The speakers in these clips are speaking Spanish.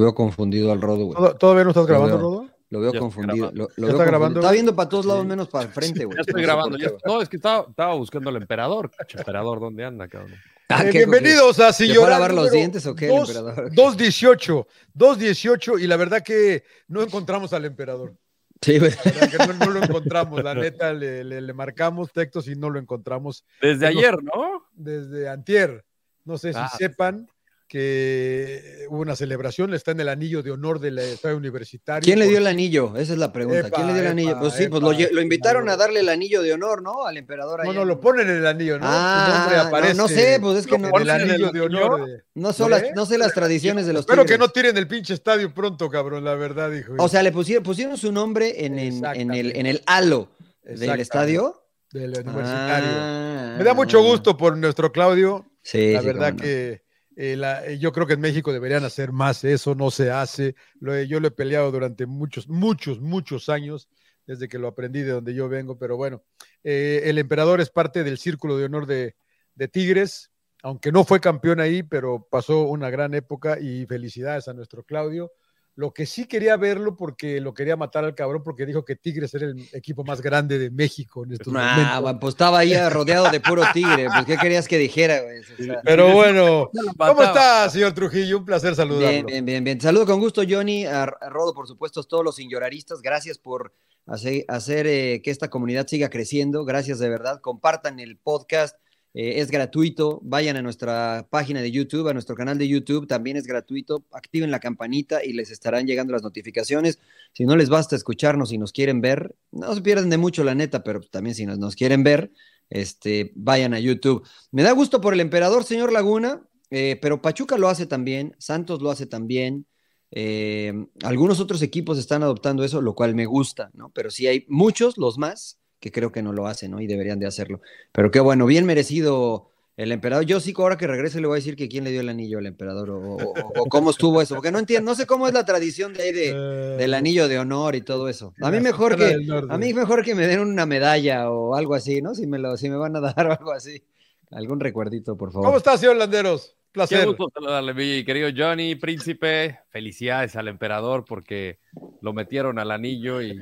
Lo veo confundido al Rodo, güey. ¿Todo- ¿Todavía no estás grabando. Rodo? Lo veo confundido. Lo, lo ¿Ya veo está confundido. grabando? Está viendo para todos lados Sí. menos para el frente, güey. Ya estoy grabando. ya- no, es que estaba, estaba buscando al emperador. Emperador, ¿dónde anda, cabrón? Ah, Eh, ¿qué, bienvenidos a ¿Se fue a Llorar lavar los dientes o qué, el dos- emperador? 2.18, 2.18 y la verdad que no encontramos al emperador. Sí, güey. Que no, no lo encontramos, la neta, le, le- le marcamos textos y no lo encontramos Desde ayer, ¿no? desde antier. No sé si Ah. sepan que hubo una celebración, está en el anillo de honor del estadio universitario. ¿Quién le dio por- el anillo? Esa es la pregunta. Epa, ¿Quién le dio el epa, anillo? Pues sí, pues lo, invitaron a darle el anillo de honor, ¿no? Al emperador. No, no, lo ponen en el anillo, ¿no? Su Ah, nombre no, aparece no sé, pues es que no- el ¿Ponen en el anillo de anillo? honor. de- No, son las- ¿Eh? no sé las tradiciones de los Espero que no tiren el pinche estadio pronto, cabrón, la verdad, dijo. O sea, le pusieron, pusieron su nombre en, en- en el, en el halo del estadio. del universitario. Ah. Me da mucho gusto por nuestro Claudio. Sí, La sí, verdad que eh, eh, yo creo que en México deberían hacer más. Eso no se hace. Lo yo lo he peleado durante muchos, muchos, muchos años, desde que lo aprendí de donde yo vengo. Pero bueno, eh, el emperador es parte del círculo de honor de, de Tigres, aunque no fue campeón ahí, pero pasó una gran época y felicidades a nuestro Claudio. Lo que sí quería verlo porque lo quería matar al cabrón porque dijo que Tigres era el equipo más grande de México en estos Nah, momentos. pues estaba ahí rodeado de puro tigre. Pues, ¿qué querías que dijera, güey? O sea, Pero bueno, ¿cómo está, señor Trujillo? Un placer saludarlo. Bien, bien, bien, bien. Saludo con gusto, Johnny, a, Rodo, por supuesto, a todos los sin lloraristas. Gracias por hacer, hacer, eh, que esta comunidad siga creciendo. Gracias de verdad. Compartan el podcast. Eh, es gratuito. Vayan a nuestra página de YouTube, a nuestro canal de YouTube. También es gratuito. Activen la campanita y les estarán llegando las notificaciones. Si no les basta escucharnos y nos quieren ver, no se pierden de mucho, la neta, pero también si nos, quieren ver, este, vayan a YouTube. Me da gusto por el emperador, señor Laguna. Eh, pero Pachuca lo hace también, Santos lo hace también, eh, algunos otros equipos están adoptando eso, lo cual me gusta, ¿no? Pero sí hay muchos, los más, que creo que no lo hacen, ¿no? Y deberían de hacerlo. Pero qué bueno, bien merecido el emperador. Yo sí, ahora que regrese le voy a decir que quién le dio el anillo al emperador o, o- o- o cómo estuvo eso, porque no entiendo, no sé cómo es la tradición de ahí de, Eh, del anillo de honor y todo eso. A mí mejor que, a mí mejor que me den una medalla o algo así, ¿no? Si me lo, si me van a dar o algo así. Algún recuerdito, por favor. ¿Cómo está, señor Landeros? Qué Placer. gusto saludarle, mi querido Johnny, príncipe. Felicidades al emperador porque lo metieron al anillo y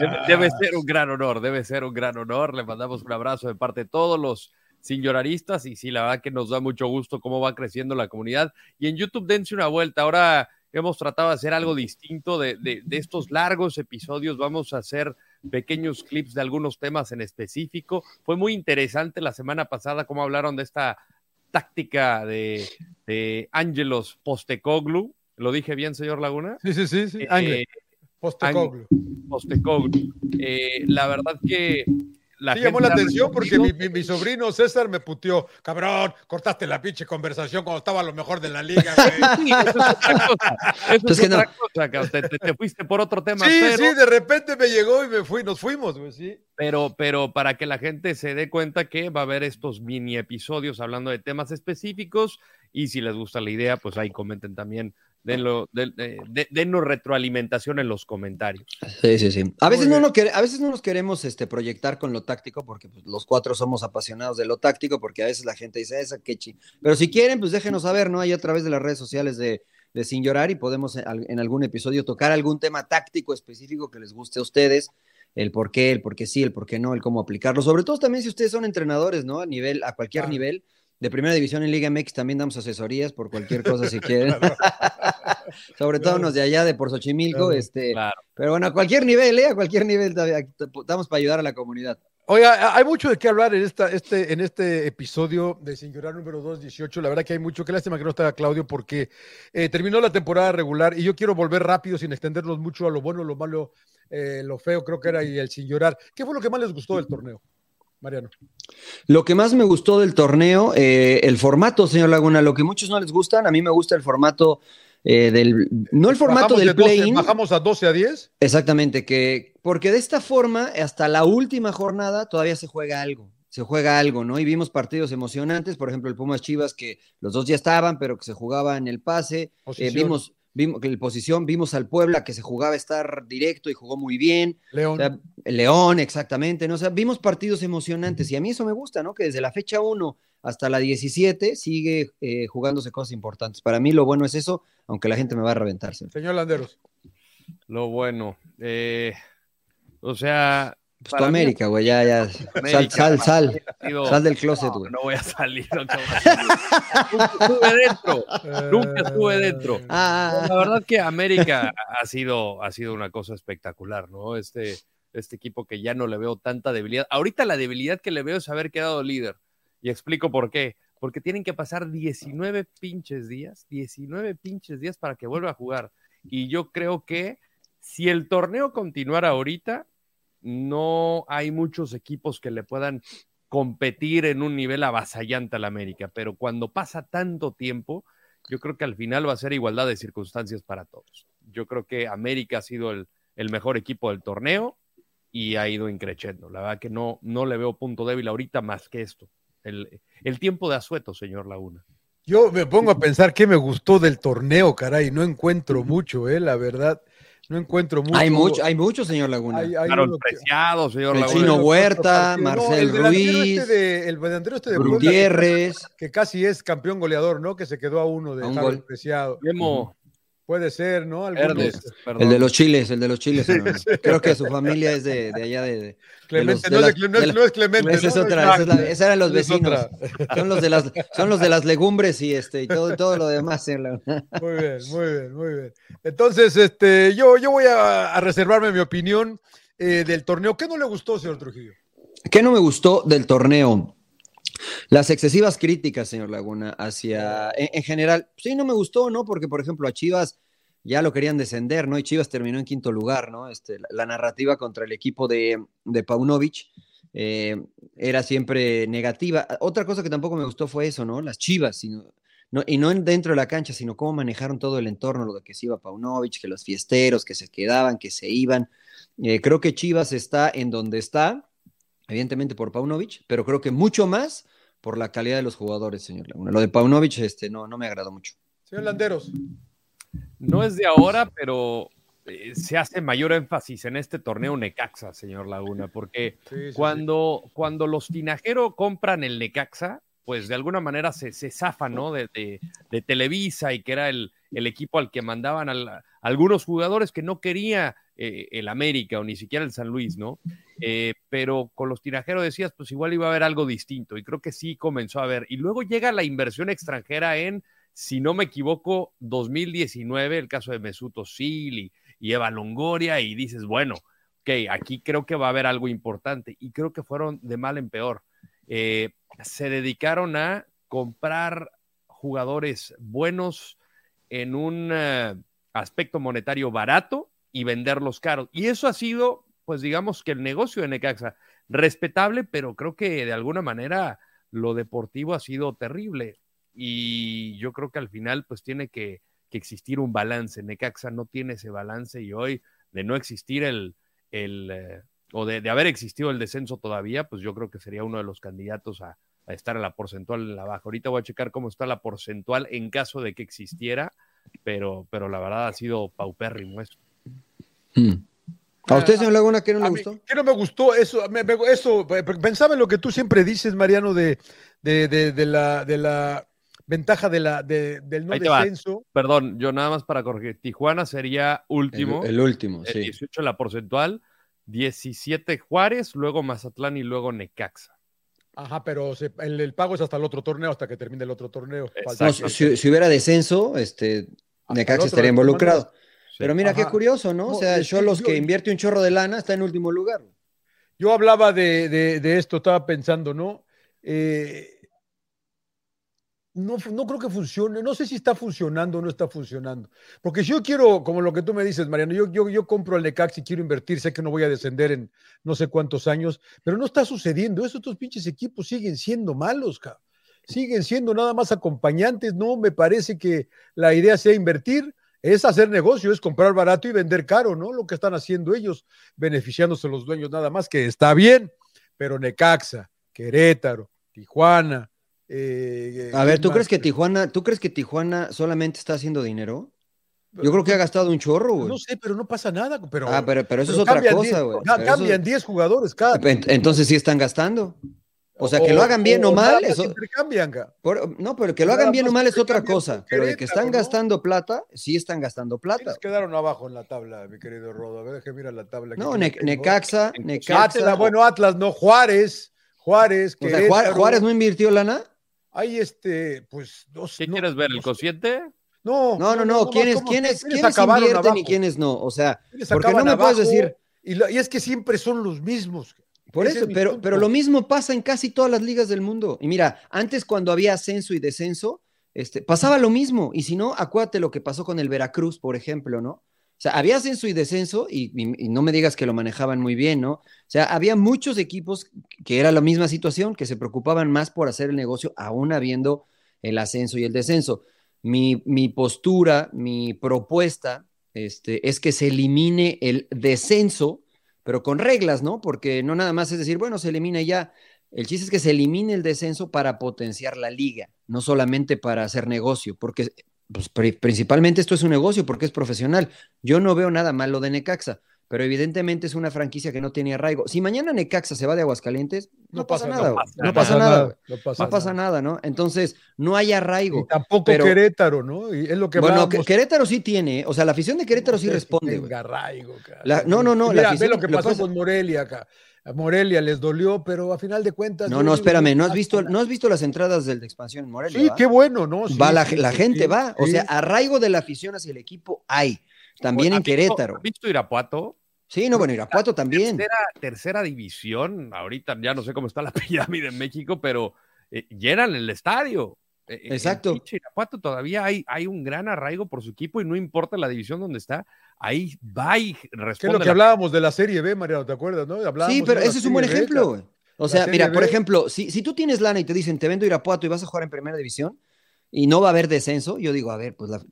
debe, debe ser un gran honor, debe ser un gran honor. Le mandamos un abrazo de parte de todos los sin lloraristas y sí, la verdad que nos da mucho gusto cómo va creciendo la comunidad. Y en YouTube dense una vuelta. Ahora hemos tratado de hacer algo distinto de, de- de estos largos episodios. Vamos a hacer pequeños clips de algunos temas en específico. Fue muy interesante la semana pasada cómo hablaron de esta táctica de, de Ángelos Postecoglu. ¿Lo dije bien, señor Laguna? Sí, sí, sí, sí. Eh. Postecoglu. Postecoglu. Eh, la verdad que la Sí, llamó la atención porque mi, respondido. mi- mi sobrino César me puteó. Cabrón, cortaste la pinche conversación cuando estaba a lo mejor de la liga, güey. Sí, eso es otra cosa. Eso Pues es que no. otra cosa, cabrón. Te, te- te fuiste por otro tema, Sí, pero, sí, de repente me llegó y me fui, nos fuimos, güey, sí. pero, pero para que la gente se dé cuenta que va a haber estos mini episodios hablando de temas específicos y si les gusta la idea, pues ahí comenten también. Denlo, den- eh, de- denos retroalimentación en los comentarios. Sí, sí, sí. A veces, no nos a veces no nos queremos este, proyectar con lo táctico, porque pues, los cuatro somos apasionados de lo táctico, porque a veces la gente dice, esa que chi. Pero si quieren, pues déjenos saber, ¿no? Ahí a través de las redes sociales de, de Sin Llorar y podemos en, al- en algún episodio tocar algún tema táctico específico que les guste a ustedes, el por qué, el por qué sí, el por qué no, el cómo aplicarlo. Sobre todo también si ustedes son entrenadores, ¿no? A nivel, a cualquier Claro. nivel. De primera división en Liga MX también damos asesorías por cualquier cosa si quieren. Sobre todo unos de allá de por Xochimilco, Claro. este, Claro. pero bueno, a cualquier nivel, ¿eh? A cualquier nivel estamos para ayudar a la comunidad. Oiga, hay mucho de qué hablar en, esta, este, en este episodio de Sin Llorar número 218. La verdad que hay mucho. Qué lástima que no estaba Claudio porque eh, terminó la temporada regular y yo quiero volver rápido sin extendernos mucho a lo bueno, lo malo, eh, lo feo, creo que era y el Sin Llorar. ¿Qué fue lo que más les gustó del torneo, Mariano? Lo que más me gustó del torneo, eh, el formato, señor Laguna, lo que muchos no les gustan, a mí me gusta el formato eh, del, no el formato Bajamos del de 12 play-in, Bajamos a 12 a 10. exactamente, que porque de esta forma, hasta la última jornada todavía se juega algo, se juega algo, ¿no? Y vimos partidos emocionantes, por ejemplo, el Pumas Chivas, que los dos ya estaban, pero que se jugaba en el pase, Eh, vimos, vimos la posición, vimos al Puebla que se jugaba estar directo y jugó muy bien. León. O sea, León, exactamente, ¿no? O sea, vimos partidos emocionantes y a mí eso me gusta, ¿no? Que desde la fecha 1 hasta la 17 sigue eh, jugándose cosas importantes. Para mí lo bueno es eso, aunque la gente me va a reventarse. Señor Landeros. Lo bueno. Eh, o sea. Pues tu América, güey, ya, ya. Sal, sal, sal. Sal del closet, güey. no voy a salir. No, te voy a salir. Nunca estuve dentro. Nunca estuve dentro. Ah, La verdad que América ha sido, ha sido una cosa espectacular, ¿no? Este, este equipo que ya no le veo tanta debilidad. Ahorita la debilidad que le veo es haber quedado líder. Y explico por qué. Porque tienen que pasar 19 pinches días, 19 pinches días para que vuelva a jugar. Y yo creo que si el torneo continuara ahorita, no hay muchos equipos que le puedan competir en un nivel avasallante al América. Pero cuando pasa tanto tiempo, yo creo que al final va a ser igualdad de circunstancias para todos. Yo creo que América ha sido el, el mejor equipo del torneo y ha ido increciendo. La verdad que no, no le veo punto débil ahorita más que esto. El, el tiempo de asueto, señor Laguna. Yo me pongo a pensar qué me gustó del torneo, caray. No encuentro mucho, eh, la verdad. No encuentro mucho. hay mucho, hay mucho, señor Laguna. Hay- hay Claro, preciado, señor El Laguna. Chino Huerta. No, Marcel el delantero Ruiz, este de- el delantero este de Puebla, Gutiérrez. que casi es campeón goleador, ¿no? Que se quedó a uno de un. Preciado. Memo Puede ser, ¿no? Algunos- Verdes. El de los chiles, el de los chiles. Creo que su familia es de, de allá de. Clemente, de los- no, es de la- no Clemente. Esa es ¿no? otra, esa, es la- esa eran los vecinos. Son los de las, son los de las legumbres y este y todo, todo lo demás. Laguna. Muy bien, muy bien, muy bien. Entonces, este, yo, yo voy a, a reservarme mi opinión eh, del torneo. ¿Qué no le gustó, señor Trujillo? ¿Qué no me gustó del torneo? Las excesivas críticas, señor Laguna, hacia, en, en general, sí, no me gustó, ¿no? Porque, por ejemplo, a Chivas ya lo querían descender, ¿no? Y Chivas terminó en quinto lugar, ¿no? Este, la, la narrativa contra el equipo de, de Paunovic eh, era siempre negativa. Otra cosa que tampoco me gustó fue eso, ¿no? Las Chivas, sino, no, y no en- dentro de la cancha, sino cómo manejaron todo el entorno, lo de que se iba Paunovic, que los fiesteros, que se quedaban, que se iban. Eh, creo que Chivas está en donde está, evidentemente por Paunovic, pero creo que mucho más por la calidad de los jugadores, señor Laguna. Lo de Paunovic este, no, no me agradó mucho. Señor Landeros. No es de ahora, pero eh, se hace mayor énfasis en este torneo Necaxa, señor Laguna, porque Sí, sí, sí. cuando, cuando los Tinajero compran el Necaxa, pues de alguna manera se, se zafan, ¿no? De, de- de Televisa y que era el, el equipo al que mandaban al- algunos jugadores que no quería eh, el América o ni siquiera el San Luis, ¿no? Eh, pero con los Tinajero decías, pues igual iba a haber algo distinto y creo que sí comenzó a haber. Y luego llega la inversión extranjera en, si no me equivoco, 2019, el caso de Mesut Özil y, y Eva Longoria y dices, bueno, ok, aquí creo que va a haber algo importante y creo que fueron de mal en peor. Eh, se dedicaron a comprar jugadores buenos en un aspecto monetario barato y venderlos caros. Y eso ha sido, pues digamos que el negocio de Necaxa, respetable, pero creo que de alguna manera lo deportivo ha sido terrible. Y yo creo que al final, pues tiene que, que existir un balance. Necaxa no tiene ese balance y hoy, de no existir el, el eh, o de, de haber existido el descenso todavía, pues yo creo que sería uno de los candidatos a, a estar en la porcentual en la baja. Ahorita voy a checar cómo está la porcentual en caso de que existiera, pero, pero la verdad ha sido paupérrimo esto. Hmm. ¿A usted, señor Laguna, qué no le A mí, gustó? ¿Qué no me gustó? Eso, me- me- eso pensaba en lo que tú siempre dices, Mariano, de, de, de- de la, de la ventaja de la, de- del no descenso. Perdón, yo nada más para corregir. Tijuana sería último, El, el último, eh, sí. 18 en la porcentual, 17 Juárez, luego Mazatlán y luego Necaxa. Ajá, pero se- el, el pago es hasta el otro torneo, hasta que termine el otro torneo. No, si, si hubiera descenso, este, Hasta el Necaxa estaría involucrado. Pero mira qué curioso, ¿no? O sea, que yo- que invierte un chorro de lana está en último lugar. Yo hablaba de, de- de esto, estaba pensando, ¿no? Eh, no, no creo que funcione, no sé si está funcionando o no está funcionando. Porque si yo quiero, como lo que tú me dices, Mariano, yo, yo, yo compro el Necax y quiero invertir, sé que no voy a descender en no sé cuántos años, pero no está sucediendo. Esos pinches equipos siguen siendo malos, cabrón. Siguen siendo nada más acompañantes. No me parece que la idea sea invertir, es hacer negocio, es comprar barato y vender caro, ¿no? Lo que están haciendo ellos, beneficiándose los dueños nada más, que está bien, pero Necaxa, Querétaro, Tijuana. eh, A ver, ¿quién ¿tú más? crees que Tijuana, tú crees que Tijuana solamente está haciendo dinero? Yo creo que ha gastado un chorro, güey. No sé, pero no pasa nada. Pero, ah, pero, pero eso es otra cosa, güey. Cambian 10 jugadores cada. Entonces sí están gastando. O sea, que lo hagan bien o, mal. Eso... no, pero que lo hagan bien o mal es otra cosa. Pero de que están gastando plata, sí están gastando plata. quedaron abajo en la tabla, mi querido Rodo? A ver, que mira la tabla. No, Necaxa, Necaxa. bueno, Atlas, no, Juárez. Juárez. O sea, Juárez, no invirtió lana. Hay este, pues. Dos, ¿Qué quieres ver? ¿El cociente? No, no, no, no. ¿Quiénes, quiénes, quiénes invierten y quiénes no? O sea, porque no me puedes decir. Y, y es que siempre son los mismos. Por eso, pero, pero lo mismo pasa en casi todas las ligas del mundo. Y mira, antes cuando había ascenso y descenso, este, pasaba lo mismo. Y si no, acuérdate lo que pasó con el Veracruz, por ejemplo, ¿no? O sea, había ascenso y descenso, y, no me digas que lo manejaban muy bien, ¿no? O sea, había muchos equipos que era la misma situación, que se preocupaban más por hacer el negocio, aún habiendo el ascenso y el descenso. Mi, mi postura, mi propuesta, este, es que se elimine el descenso pero con reglas, ¿no? Porque no nada más es decir, bueno, se elimina ya. El chiste es que se elimine el descenso para potenciar la liga, no solamente para hacer negocio, porque pues, principalmente esto es un negocio porque es profesional. Yo no veo nada malo de Necaxa pero evidentemente es una franquicia que no tiene arraigo. Si mañana Necaxa se va de Aguascalientes, no, pasa, nada, no pasa, nada, no pasa, nada, ¿no? Entonces, no hay arraigo. tampoco Querétaro, ¿no? Y es lo que Bueno, Querétaro sí tiene, o sea, la afición de Querétaro sí responde. arraigo, no, no, no. Mira, la afición, ve lo que pasó con Morelia acá. A Morelia les dolió, pero a final de cuentas. No, no, espérame, ¿no has visto, no has visto las entradas del de expansión en Morelia? Sí, qué bueno, ¿no? va la, gente va, o sea, arraigo de la afición hacia el equipo hay. También en Querétaro. ¿Has visto Irapuato? Sí, no, bueno, Irapuato también. Tercera, tercera división, ahorita ya no sé cómo está la pirámide en México, pero eh, llenan el estadio. Eh, eh, Exacto. En Irapuato todavía hay, hay un gran arraigo por su equipo y no importa la división donde está, ahí va y responde. Que es lo que hablábamos de la Serie B, Mariano, ¿te acuerdas? No? sí, pero ese es un buen ejemplo. O sea, mira, por ejemplo, si, si tú tienes lana y te dicen, te vendo Irapuato y vas a jugar en primera división, y no va a haber descenso, yo digo, a ver, pues la,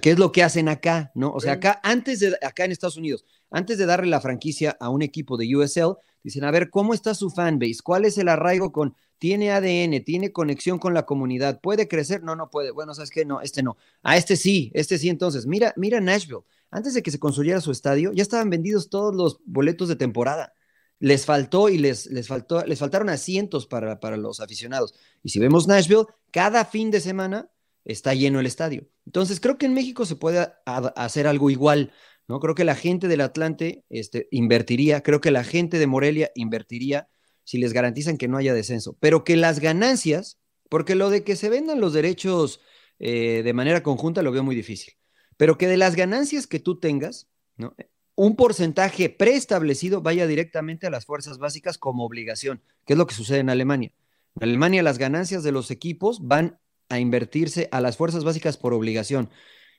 ¿qué es lo que hacen acá? ¿No? O sea, acá, antes de, acá en Estados Unidos, antes de darle la franquicia a un equipo de USL, dicen, a ver, ¿cómo está su fanbase? ¿Cuál es el arraigo con, tiene ADN, tiene conexión con la comunidad, puede crecer? No, no puede. Bueno, ¿sabes qué? No, este no. A este sí, este sí. Entonces, mira, mira Nashville. Antes de que se construyera su estadio, ya estaban vendidos todos los boletos de temporada les faltó y les, les, faltó, les faltaron asientos para, para los aficionados. Y si vemos Nashville, cada fin de semana está lleno el estadio. Entonces, creo que en México se puede hacer algo igual, ¿no? Creo que la gente del Atlante este, invertiría, creo que la gente de Morelia invertiría si les garantizan que no haya descenso, pero que las ganancias, porque lo de que se vendan los derechos eh, de manera conjunta lo veo muy difícil, pero que de las ganancias que tú tengas, ¿no? un porcentaje preestablecido vaya directamente a las fuerzas básicas como obligación, que es lo que sucede en Alemania. En Alemania las ganancias de los equipos van a invertirse a las fuerzas básicas por obligación.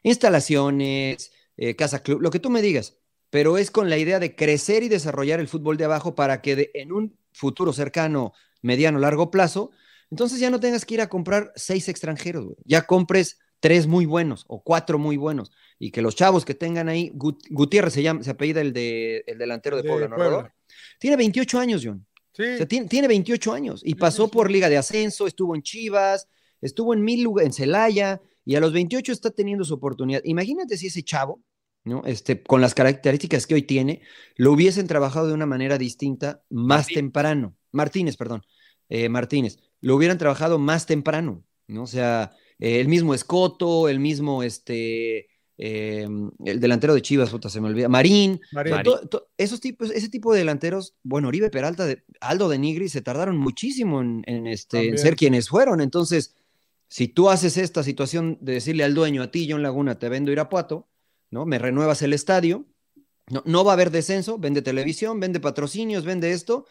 Instalaciones, eh, casa club, lo que tú me digas, pero es con la idea de crecer y desarrollar el fútbol de abajo para que en un futuro cercano, mediano, largo plazo, entonces ya no tengas que ir a comprar seis extranjeros, ya compres tres muy buenos o cuatro muy buenos y que los chavos que tengan ahí, Gutiérrez se llama, se apellida el, de, el delantero de, Puebla, ¿no? Tiene 28 años, John. Sí. tiene, tiene, 28 años y pasó por Liga de Ascenso, estuvo en Chivas, estuvo en mil en Celaya y a los 28 está teniendo su oportunidad. Imagínate si ese chavo, ¿no? Este, con las características que hoy tiene, lo hubiesen trabajado de una manera distinta más temprano. Martínez, perdón, eh, Martínez, lo hubieran trabajado más temprano, ¿no? O sea, eh, el mismo Escoto, el mismo, este, eh, el delantero de Chivas, puta, se me olvida, Marín, esos tipos, ese tipo de delanteros, bueno, Oribe Peralta, de, Aldo de Nigri, se tardaron muchísimo en, este, en ser quienes fueron, entonces si tú haces esta situación de decirle al dueño, a ti, John Laguna, te vendo Irapuato, ¿no? Me renuevas el estadio, no, no va a haber descenso, vende televisión, vende patrocinios, vende esto,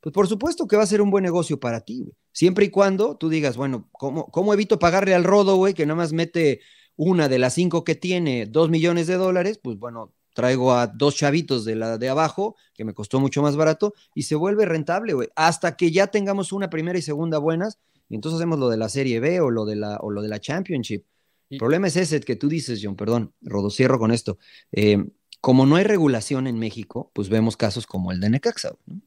pues por supuesto que va a ser un buen negocio para ti, güey. Siempre y cuando tú digas, bueno, ¿cómo, cómo evito pagarle al rodo, güey, que nada más mete una de las cinco que tiene dos millones de dólares? Pues bueno, traigo a dos chavitos de la de abajo, que me costó mucho más barato, y se vuelve rentable, güey. Hasta que ya tengamos una primera y segunda buenas, y entonces hacemos lo de la Serie B o lo de la, o lo de la Championship. El problema es ese que tú dices, John, perdón, Rodo, cierro con esto. Eh, como no hay regulación en México, pues vemos casos como el de Necaxa. ¿no?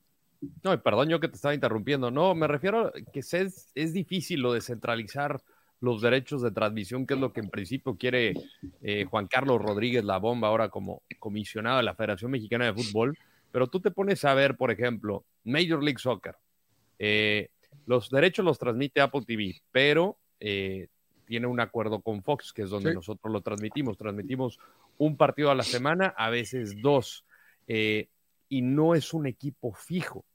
No, perdón yo que te estaba interrumpiendo. No, me refiero a que es, es difícil lo de centralizar los derechos de transmisión, que es lo que en principio quiere eh, Juan Carlos Rodríguez La Bomba ahora como comisionado de la Federación Mexicana de Fútbol. Pero tú te pones a ver, por ejemplo, Major League Soccer. Eh, los derechos los transmite Apple TV, pero eh, tiene un acuerdo con Fox, que es donde nosotros lo transmitimos. Transmitimos un partido a la semana, a veces dos. y no es un equipo fijo.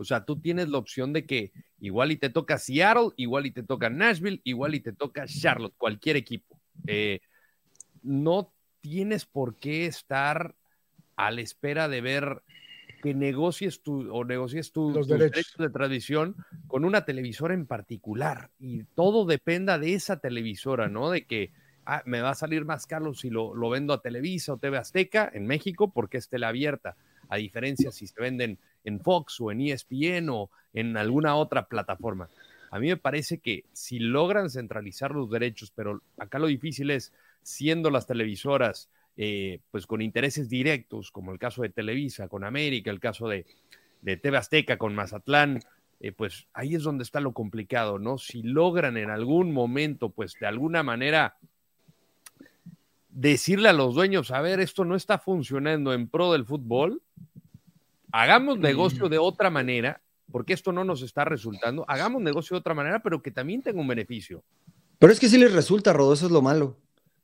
O sea, tú tienes la opción de que igual y te toca Seattle, igual y te toca Nashville, igual y te toca Charlotte, cualquier equipo. Eh, no tienes por qué estar a la espera de ver que negocies tu o negocies tu, tus derechos. de tradición con una televisora en particular y todo dependa de esa televisora, ¿no? De que ah, me va a salir más caro si lo, lo, vendo a Televisa o TV Azteca en México porque es tele abierta, a diferencia si se venden en Fox o en ESPN o en alguna otra plataforma. A mí me parece que si logran centralizar los derechos, pero acá lo difícil es, siendo las televisoras, eh, pues con intereses directos, como el caso de Televisa con América, el caso de, de TV Azteca con Mazatlán, eh, pues ahí es donde está lo complicado, ¿no? Si logran en algún momento, pues de alguna manera decirle a los dueños, a ver, esto no está funcionando en pro del fútbol, hagamos negocio de otra manera, porque esto no nos está resultando, hagamos negocio de otra manera, pero que también tenga un beneficio. Pero es que sí les resulta, Rodo, eso es lo malo.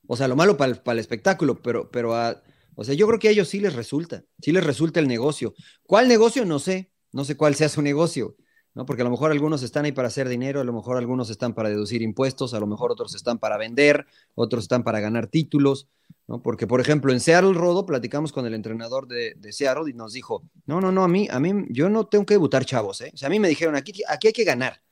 O sea, lo malo para el, espectáculo, pero, pero a, o sea, yo creo que a ellos sí les resulta, sí les resulta el negocio. ¿Cuál negocio? No sé, no sé cuál sea su negocio, ¿no? Porque a lo mejor algunos están ahí para hacer dinero, a lo mejor algunos están para deducir impuestos, a lo mejor otros están para vender, otros están para ganar títulos, ¿no? Porque, por ejemplo, en Seattle Rodo platicamos con el entrenador de, de, Seattle y nos dijo, no, no, no, a mí, a mí, yo no tengo que debutar chavos, ¿eh? O sea, a mí me dijeron, aquí, aquí hay que ganar.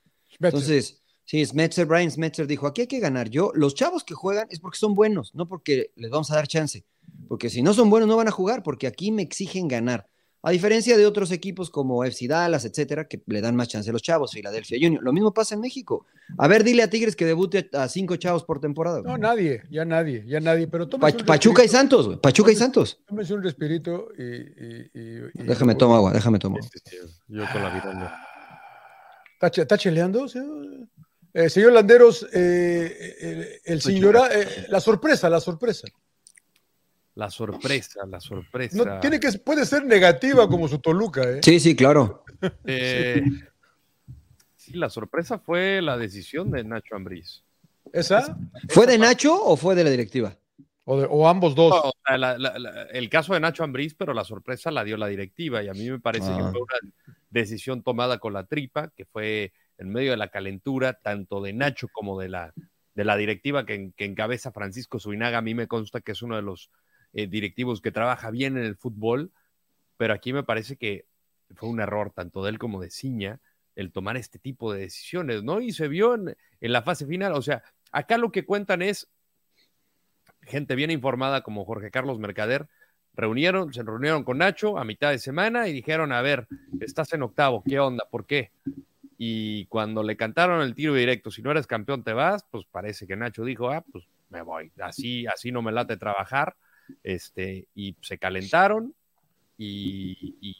Entonces, sí, Smetzer, Brian Smetzer dijo, aquí hay que ganar. Yo, los chavos que juegan es porque son buenos, no porque les vamos a dar chance. Porque si no son buenos, no van a jugar, porque aquí me exigen ganar. A diferencia de otros equipos como FC Dallas, etcétera, que le dan más chance a los chavos, Philadelphia Junior. Lo mismo pasa en México. A ver, dile a Tigres que debute a cinco chavos por temporada. No, nadie, ya nadie, ya nadie. Pero Pachuca y Santos, güey. Pachuca y Santos. Tómese un respirito y. déjame tomar agua, déjame tomar agua. Yo con la vida. ¿Está, cheleando? Eh, señor Landeros, eh, el, señor, eh, la sorpresa, la sorpresa. La sorpresa, la sorpresa. No, tiene que, puede ser negativa como su Toluca, ¿eh? Sí, sí, claro. Eh, sí. la sorpresa fue la decisión de Nacho Ambriz. ¿Esa? ¿Fue de Nacho o fue de la directiva? O, ambos dos. el caso de Nacho Ambriz, pero la sorpresa la dio la directiva y a mí me parece que ah. fue una decisión tomada con la tripa, que fue en medio de la calentura, tanto de Nacho como de la, de la directiva que, encabeza Francisco Suinaga. A mí me consta que es uno de los eh, directivos que trabaja bien en el fútbol, pero aquí me parece que fue un error tanto de él como de Ciña el tomar este tipo de decisiones, ¿no? Y se vio en, la fase final, o sea, acá lo que cuentan es gente bien informada como Jorge Carlos Mercader, reunieron, se reunieron con Nacho a mitad de semana y dijeron, a ver, estás en octavo, ¿qué onda? ¿Por qué? Y cuando le cantaron el tiro directo, si no eres campeón te vas, pues parece que Nacho dijo, ah, pues me voy, así, así no me late trabajar este, y se calentaron y,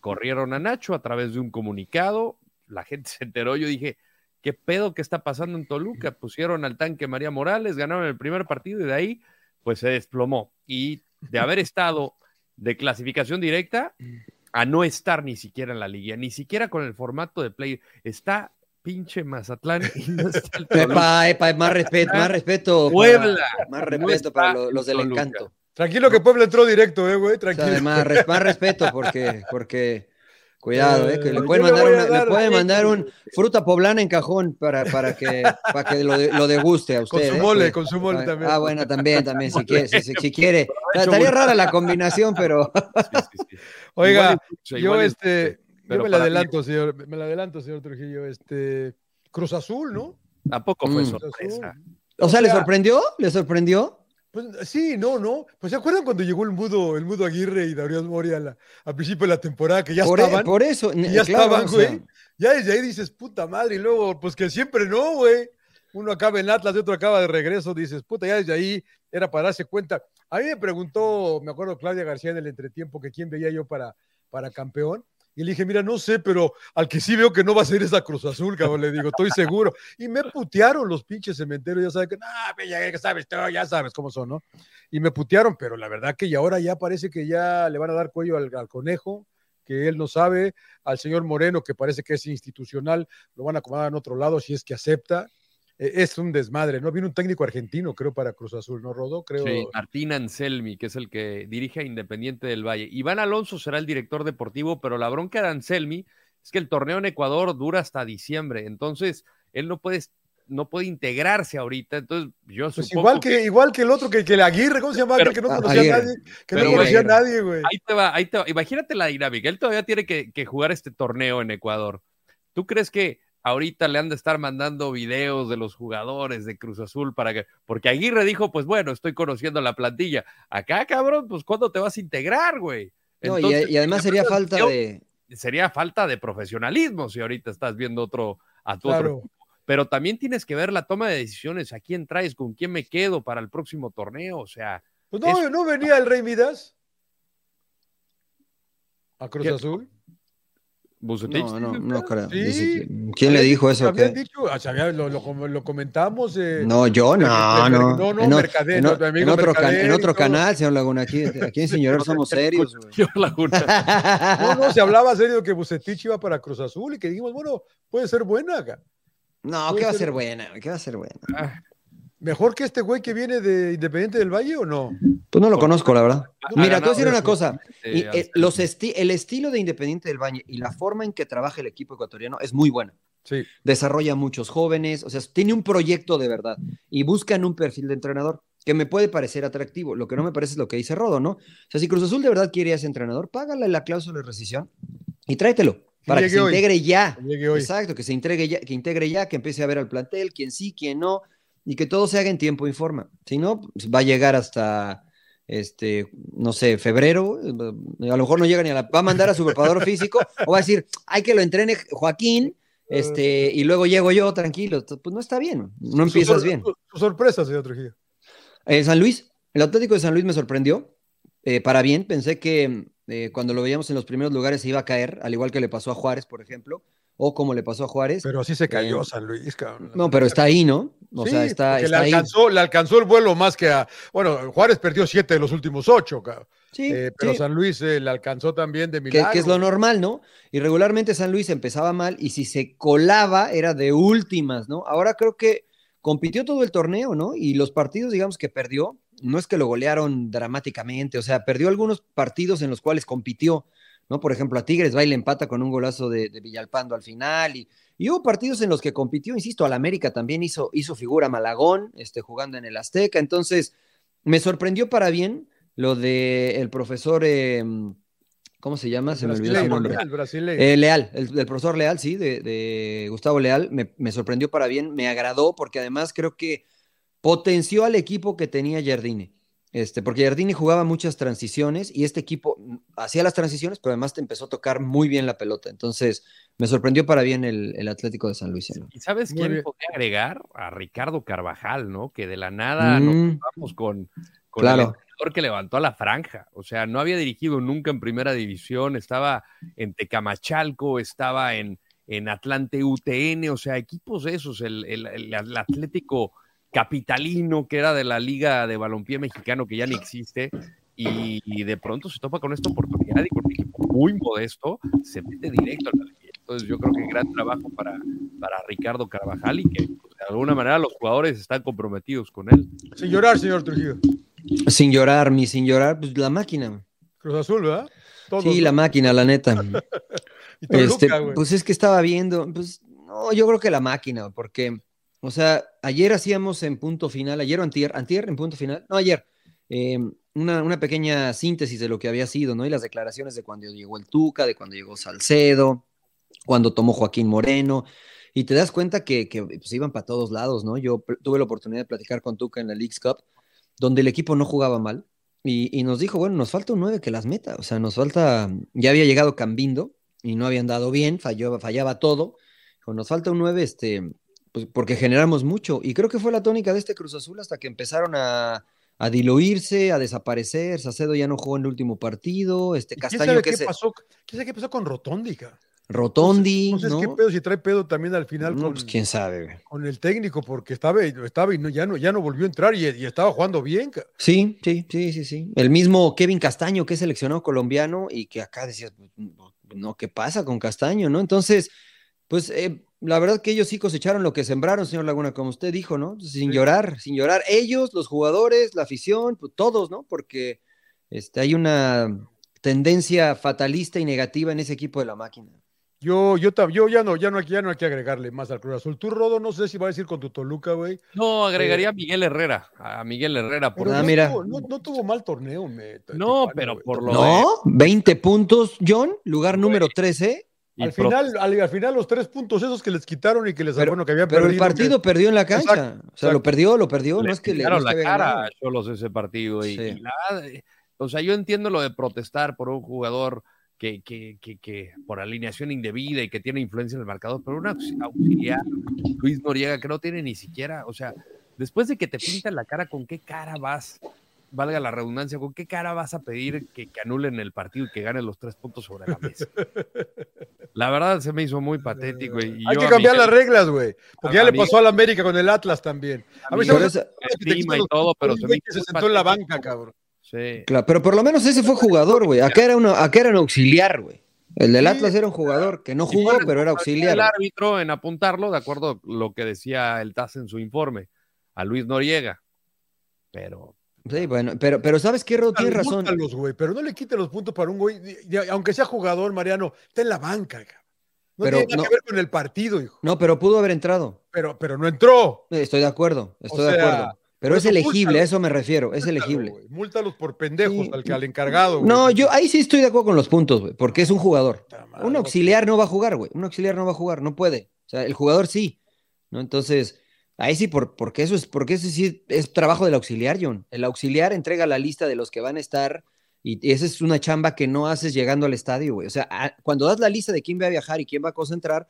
corrieron a Nacho a través de un comunicado. La gente se enteró. Yo dije, ¿qué pedo que está pasando en Toluca? Pusieron al tanque María Morales, ganaron el primer partido y de ahí, pues se desplomó. Y de haber estado de clasificación directa a no estar ni siquiera en la liga, ni siquiera con el formato de play. Está pinche Mazatlán y no está el más respeto, más respeto. Puebla. más respeto para los, del encanto. Tranquilo que Puebla entró directo, eh, güey, tranquilo. más, respeto porque, porque cuidado, eh, que le pueden mandar, una, le pueden mandar un fruta poblana en cajón para, para que, para que lo, lo deguste a usted. Con su eh, mole, con su mole también. Ah, bueno, también, también, si quiere. Si, quiere. Estaría rara la combinación, pero. Oiga, yo este. yo me la adelanto, señor, me la adelanto, señor Trujillo. Este, Cruz Azul, ¿no? Tampoco fue mm. sorpresa. O sea, ¿le sorprendió? ¿Le sorprendió? Pues sí, no, no. Pues ¿se acuerdan cuando llegó el mudo, el mudo Aguirre y Darío Moria a principio de la temporada que ya por e, estaban? por eso, ya estaban, güey. Ya desde ahí dices, puta madre, y luego, pues que siempre no, güey. Uno acaba en Atlas y otro acaba de regreso, dices, puta, ya desde ahí era para darse cuenta. A mí me preguntó, me acuerdo Claudia García en el entretiempo, que quién veía yo para, para campeón, Y le dije, mira, no sé, pero al que sí veo que no va a ser esa Cruz Azul, cabrón, le digo, estoy seguro. Y me putearon los pinches cementerios, ya sabes que, ya sabes, ya sabes cómo son, ¿no? Y me putearon, pero la verdad que ya ahora ya parece que ya le van a dar cuello al, al conejo, que él no sabe, al señor Moreno, que parece que es institucional, lo van a acomodar en otro lado si es que acepta. E, es un desmadre, ¿no? Viene un técnico argentino, creo, para Cruz Azul, ¿no, Rodó? Creo. Sí, Martín Anselmi, que es el que dirige a Independiente del Valle. Iván Alonso será el director deportivo, pero la bronca de Anselmi es que el torneo en Ecuador dura hasta diciembre, entonces él no puede no puede integrarse ahorita, entonces yo pues igual que, igual que el otro, que, que el Aguirre, ¿cómo se llama? que no conocía a nadie, que no conocía a nadie, güey. Ahí te va, ahí te va. Imagínate la dinámica, él todavía tiene que, que jugar este torneo en Ecuador. ¿Tú crees que ahorita le han de estar mandando videos de los jugadores de Cruz Azul para que, porque Aguirre dijo, pues bueno, estoy conociendo la plantilla. Acá, cabrón, pues ¿cuándo te vas a integrar, güey? No, y, además sería falta de... Sería falta de profesionalismo si ahorita estás viendo otro, a tu otro Pero también tienes que ver la toma de decisiones, a quién traes, con quién me quedo para el próximo torneo, o sea... Pues no, no venía el Rey Midas a Cruz Azul. No, no, no creo. ¿Quién le dijo eso? ¿qué? Dicho, ah, lo, lo, lo, comentamos. Eh, no, yo no, no. No, no, Mercader, en, en, otro, en otro canal, señor Laguna. Aquí, aquí en Señor somos serios. Laguna. no, no, se hablaba serio que Bucetich iba para Cruz Azul y que dijimos, bueno, puede ser buena acá. No, ¿qué va a ser buena? ¿Qué va a ser buena? Ah. ¿Mejor que este güey que viene de Independiente del Valle o no? Pues no lo conozco, la verdad. Mira, te voy a decir una cosa. Eh, los el estilo de Independiente del Valle y la forma en que trabaja el equipo ecuatoriano es muy buena. Sí. Desarrolla muchos jóvenes, o sea, tiene un proyecto de verdad y buscan un perfil de entrenador que me puede parecer atractivo. Lo que no me parece es lo que dice Rodo, ¿no? O sea, si Cruz Azul de verdad quiere a ese entrenador, págale la cláusula de rescisión y tráetelo para que se integre ya. Exacto, que se integre ya, que integre ya, que empiece a ver al plantel, quién sí, quién no y que todo se haga en tiempo y forma. Si no, pues, va a llegar hasta, este, no sé, febrero, a lo mejor no llega ni a la... Va a mandar a su preparador físico o va a decir, hay que lo entrene Joaquín, este, y luego llego yo tranquilo. Pues no está bien, no empiezas bien. Su sorpresa, señor Trujillo. Eh, San Luis, el Atlético de San Luis me sorprendió, eh, para bien, pensé que eh, cuando lo veíamos en los primeros lugares se iba a caer, al igual que le pasó a Juárez, por ejemplo o como le pasó a Juárez. Pero así se cayó eh, San Luis, cabrón. No, pero está ahí, ¿no? O sea, está, le, alcanzó, le alcanzó el vuelo más que a. Bueno, Juárez perdió siete de los últimos ocho, cabrón. Sí, eh, pero San Luis eh, le alcanzó también de milagro. Que, que, es lo normal, ¿no? Y regularmente San Luis empezaba mal y si se colaba era de últimas, ¿no? Ahora creo que compitió todo el torneo, ¿no? Y los partidos, digamos, que perdió, no es que lo golearon dramáticamente, o sea, perdió algunos partidos en los cuales compitió. ¿No? Por ejemplo, a Tigres va y le empata con un golazo de, Villalpando al final y, hubo partidos en los que compitió, insisto, al América también hizo, hizo figura Malagón, este, jugando en el Azteca, entonces me sorprendió para bien lo de el profesor, em, ¿cómo se llama? Se me olvidó su nombre. Eh, Leal, el, profesor Leal, sí, de, Gustavo Leal, me, me, sorprendió para bien, me agradó porque además creo que potenció al equipo que tenía Jardine. Este, porque Jardini jugaba muchas transiciones y este equipo hacía las transiciones, pero además te empezó a tocar muy bien la pelota. Entonces, me sorprendió para bien el, Atlético de San Luis. ¿Y sabes quién podría agregar? A Ricardo Carvajal, ¿no? Que de la nada nos mm. vamos con, con el entrenador que levantó a la franja. O sea, no había dirigido nunca en primera división, estaba en Tecamachalco, estaba en, en Atlante UTN, o sea, equipos esos, el, el Atlético capitalino que era de la Liga de Balompié Mexicano que ya ni existe y, de pronto se topa con esta oportunidad y con un equipo muy modesto se mete directo al Entonces yo creo que gran trabajo para, para Ricardo Carvajal y que pues, de alguna manera los jugadores están comprometidos con él. Sin llorar, señor Trujillo. Sin llorar, mi sin llorar, pues la máquina. Cruz Azul, ¿verdad? sí, la máquina, la neta. este, pues es que estaba viendo, pues no, yo creo que la máquina, porque o sea, ayer hacíamos en punto final, ayer o antier, antier en punto final, no, ayer, em, una, pequeña síntesis de lo que había sido, ¿no? Y las declaraciones de cuando llegó el Tuca, de cuando llegó Salcedo, cuando tomó Joaquín Moreno, y te das cuenta que, que pues, iban para todos lados, ¿no? Yo tuve la oportunidad de platicar con Tuca en la League's Cup, donde el equipo no jugaba mal, y, nos dijo, bueno, nos falta un 9 que las meta, o sea, nos falta, ya había llegado Cambindo, y no habían dado bien, falló, fallaba todo, nos falta un 9, este, pues porque generamos mucho. Y creo que fue la tónica de este Cruz Azul hasta que empezaron a, a diluirse, a desaparecer. Sacedo ya no jugó en el último partido. Este ¿Y Castaño ¿Quién sabe que qué se- pasó? ¿Quién sabe qué pasó con Rotóndica? Rotondi, ¿no? qué pedo, si trae pedo también al final No, con, pues quién sabe, con el técnico, porque estaba, estaba y no, ya, no, ya no volvió a entrar y, y estaba jugando bien. Sí, sí, sí, sí, sí. El mismo Kevin Castaño, que es seleccionado colombiano y que acá decías, pues, no, ¿qué pasa con Castaño, no? Entonces, pues eh, la verdad que ellos sí cosecharon lo que sembraron, señor Laguna, como usted dijo, ¿no? Sin Sí. llorar, sin llorar. Ellos, los jugadores, la afición, pues, todos, ¿no? Porque este, hay una tendencia fatalista y negativa en ese equipo de la máquina. Yo, yo, yo ya no, ya no, ya no hay que agregarle más al Cruz Azul. Tú, Rodo, no sé si va a decir con tu Toluca, güey. No, agregaría a Miguel Herrera, a Miguel Herrera. Pero Porque... Ah, no, mira. Tuvo, no, no tuvo mal torneo, me, No, pero por lo No, 20 puntos, John, lugar número 13. Y Al final, al, al final, los tres puntos esos que les quitaron y que les Pero- bueno, que habían Pero el perdido, partido que- perdió en la cancha. Exacto, o sea, lo perdió, lo perdió. le no es que le no la cara a Cholos ese partido. Y, Sí. y la- o sea, yo entiendo lo de protestar por un jugador que, que, que, que por alineación indebida y que tiene influencia en el marcador, pero un aux- auxiliar, Luis Noriega, que no tiene ni siquiera, o sea, después de que te pintan la cara, ¿con qué cara vas? Valga la redundancia, ¿con qué cara vas a pedir que, que anulen el partido y que ganen los tres puntos sobre la mesa? La verdad se me hizo muy patético. Y, Hay yo que a cambiar las reglas, güey. Porque a ya le pasó al América con el Atlas también. A mí se estima y todo, pero se me se hizo sentó en la banca, cabrón. Sí. Claro, pero por lo menos ese fue jugador, güey. Acá era, uno, acá era un auxiliar, güey. El del Sí. Atlas era un jugador que no jugó, bueno, pero era El auxiliar. árbitro en apuntarlo, de acuerdo a lo que decía el TAS en su informe, a Luis Noriega. Pero Sí, bueno, pero, pero ¿sabes qué, Rodo? Tienes razón. Güey, pero no le quite los puntos para un güey, aunque sea jugador, Mariano, está en la banca. No Pero tiene nada no- que ver con el partido, hijo. No, pero pudo haber entrado. Pero, pero no entró. Estoy de acuerdo, estoy de sea, acuerdo. Pero es elegible, a eso me refiero, es elegible. güey, Múltalos por pendejos Sí. al, que- al encargado. güey. No, yo ahí sí estoy de acuerdo con los puntos, güey, porque es un jugador. Madre, Un auxiliar no va a jugar, güey. Un auxiliar no va a jugar, no puede. O sea, el jugador sí. ¿No? Entonces, ahí sí, por, porque eso es, porque ese sí es trabajo del auxiliar, John. El auxiliar entrega la lista de los que van a estar, y esa es una chamba que no haces llegando al estadio, güey. O sea, a- cuando das la lista de quién va a viajar y quién va a concentrar,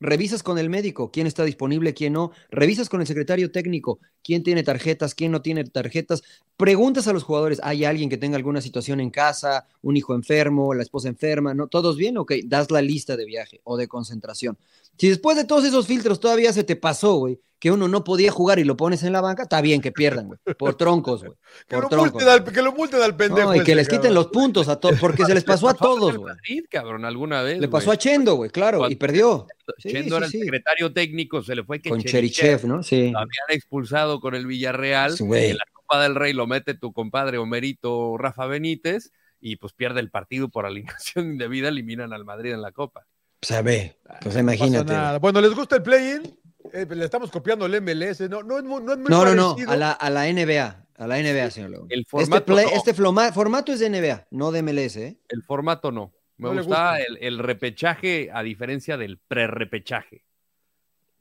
revisas con el médico quién está disponible, quién no, revisas con el secretario técnico quién tiene tarjetas, quién no tiene tarjetas, preguntas a los jugadores, ¿hay alguien que tenga alguna situación en casa, un hijo enfermo, la esposa enferma, no, todos bien, ok, das la lista de viaje o de concentración. Si después de todos esos filtros todavía se te pasó, güey, que uno no podía jugar y lo pones en la banca, está bien que pierdan, güey, por troncos, güey, que, por lo troncos. multen al, que lo multen al pendejo. No, y que ese, les quiten los puntos a todos, porque se les pasó a todos, güey. Cabrón, alguna vez. Le pasó a Chendo, güey, claro, y perdió. Chendo sí, era sí. el secretario técnico, se le fue que Con Cherichev ¿no? Sí. lo habían expulsado con el Villarreal. En la Copa del Rey lo mete tu compadre Homerito Rafa Benítez y pues pierde el partido por alineación indebida, eliminan al Madrid en la Copa. O sea, ve, pues No pasa imagínate. nada. Bueno, ¿les gusta el play-in? Eh, le estamos copiando el MLS. No, no, no es muy No, no, a la, a la NBA, a la NBA, señor León. El este formato play- no. este floma- formato es de NBA, no de MLS, ¿eh? El formato no. Me No gusta. el, el repechaje a diferencia del pre-repechaje.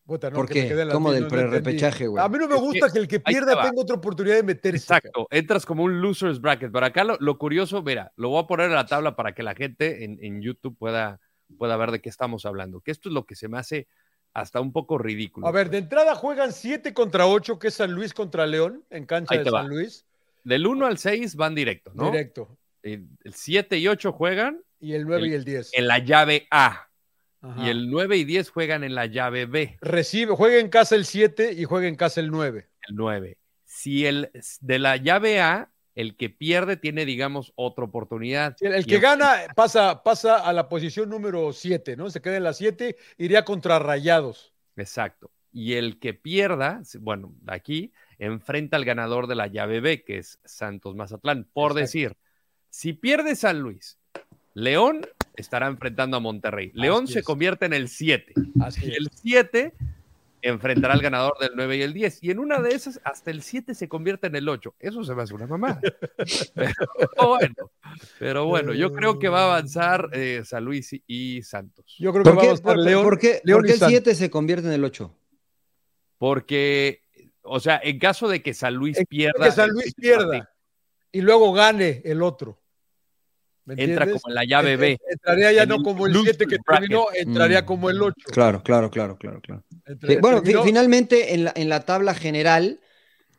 Puta, no, ¿Por del pre-repechaje, güey? A mí no me Es gusta que- que el que pierda tenga otra oportunidad de meterse. Exacto, entras como un loser's bracket. Pero acá lo, lo curioso, mira, lo voy a poner en la tabla para que la gente en, en YouTube pueda, pueda ver de qué estamos hablando. Que esto es lo que se me hace hasta un poco ridículo. A ver, de entrada juegan 7 contra 8, que es San Luis contra León, en cancha de San va. Luis. Del 1 al 6 van directo, ¿no? Directo. El 7 y 8 juegan Y el 9 El- y el 10. en la llave A. Ajá. Y el 9 y 10 juegan en la llave B, Recibe, juega en casa el 7 y juega en casa el 9. el 9. Si el de la llave A, el que pierde tiene, digamos, otra oportunidad. El, que gana pasa, pasa a la posición número 7, ¿no? Se queda en la 7, iría contra Rayados. Exacto. Y el que pierda, bueno, aquí enfrenta al ganador de la llave B, que es Santos Mazatlán. Por Exacto. decir, si pierde San Luis, León estará enfrentando a Monterrey. León se convierte en el 7. Así Y es. el 7 enfrentará al ganador del 9 y el 10. Y en una de esas, hasta el 7 se convierte en el 8. Eso se me hace una mamada. pero bueno, pero bueno, yo creo que va a avanzar eh, San Luis y, y Santos. Yo creo que ¿Por va qué, a por- León. por qué- León por y qué el Santos. 7 se convierte en el 8? Porque, o sea, en caso de que San Luis En- pierda. que San Luis pierda y luego gane el otro. ¿Me Entra como en la llave B. Entraría ya En no como el loser 7 que bracket. terminó, entraría Mm. como el 8. Claro, claro, claro, claro, claro. Bueno, terminó- finalmente en la, en la tabla general,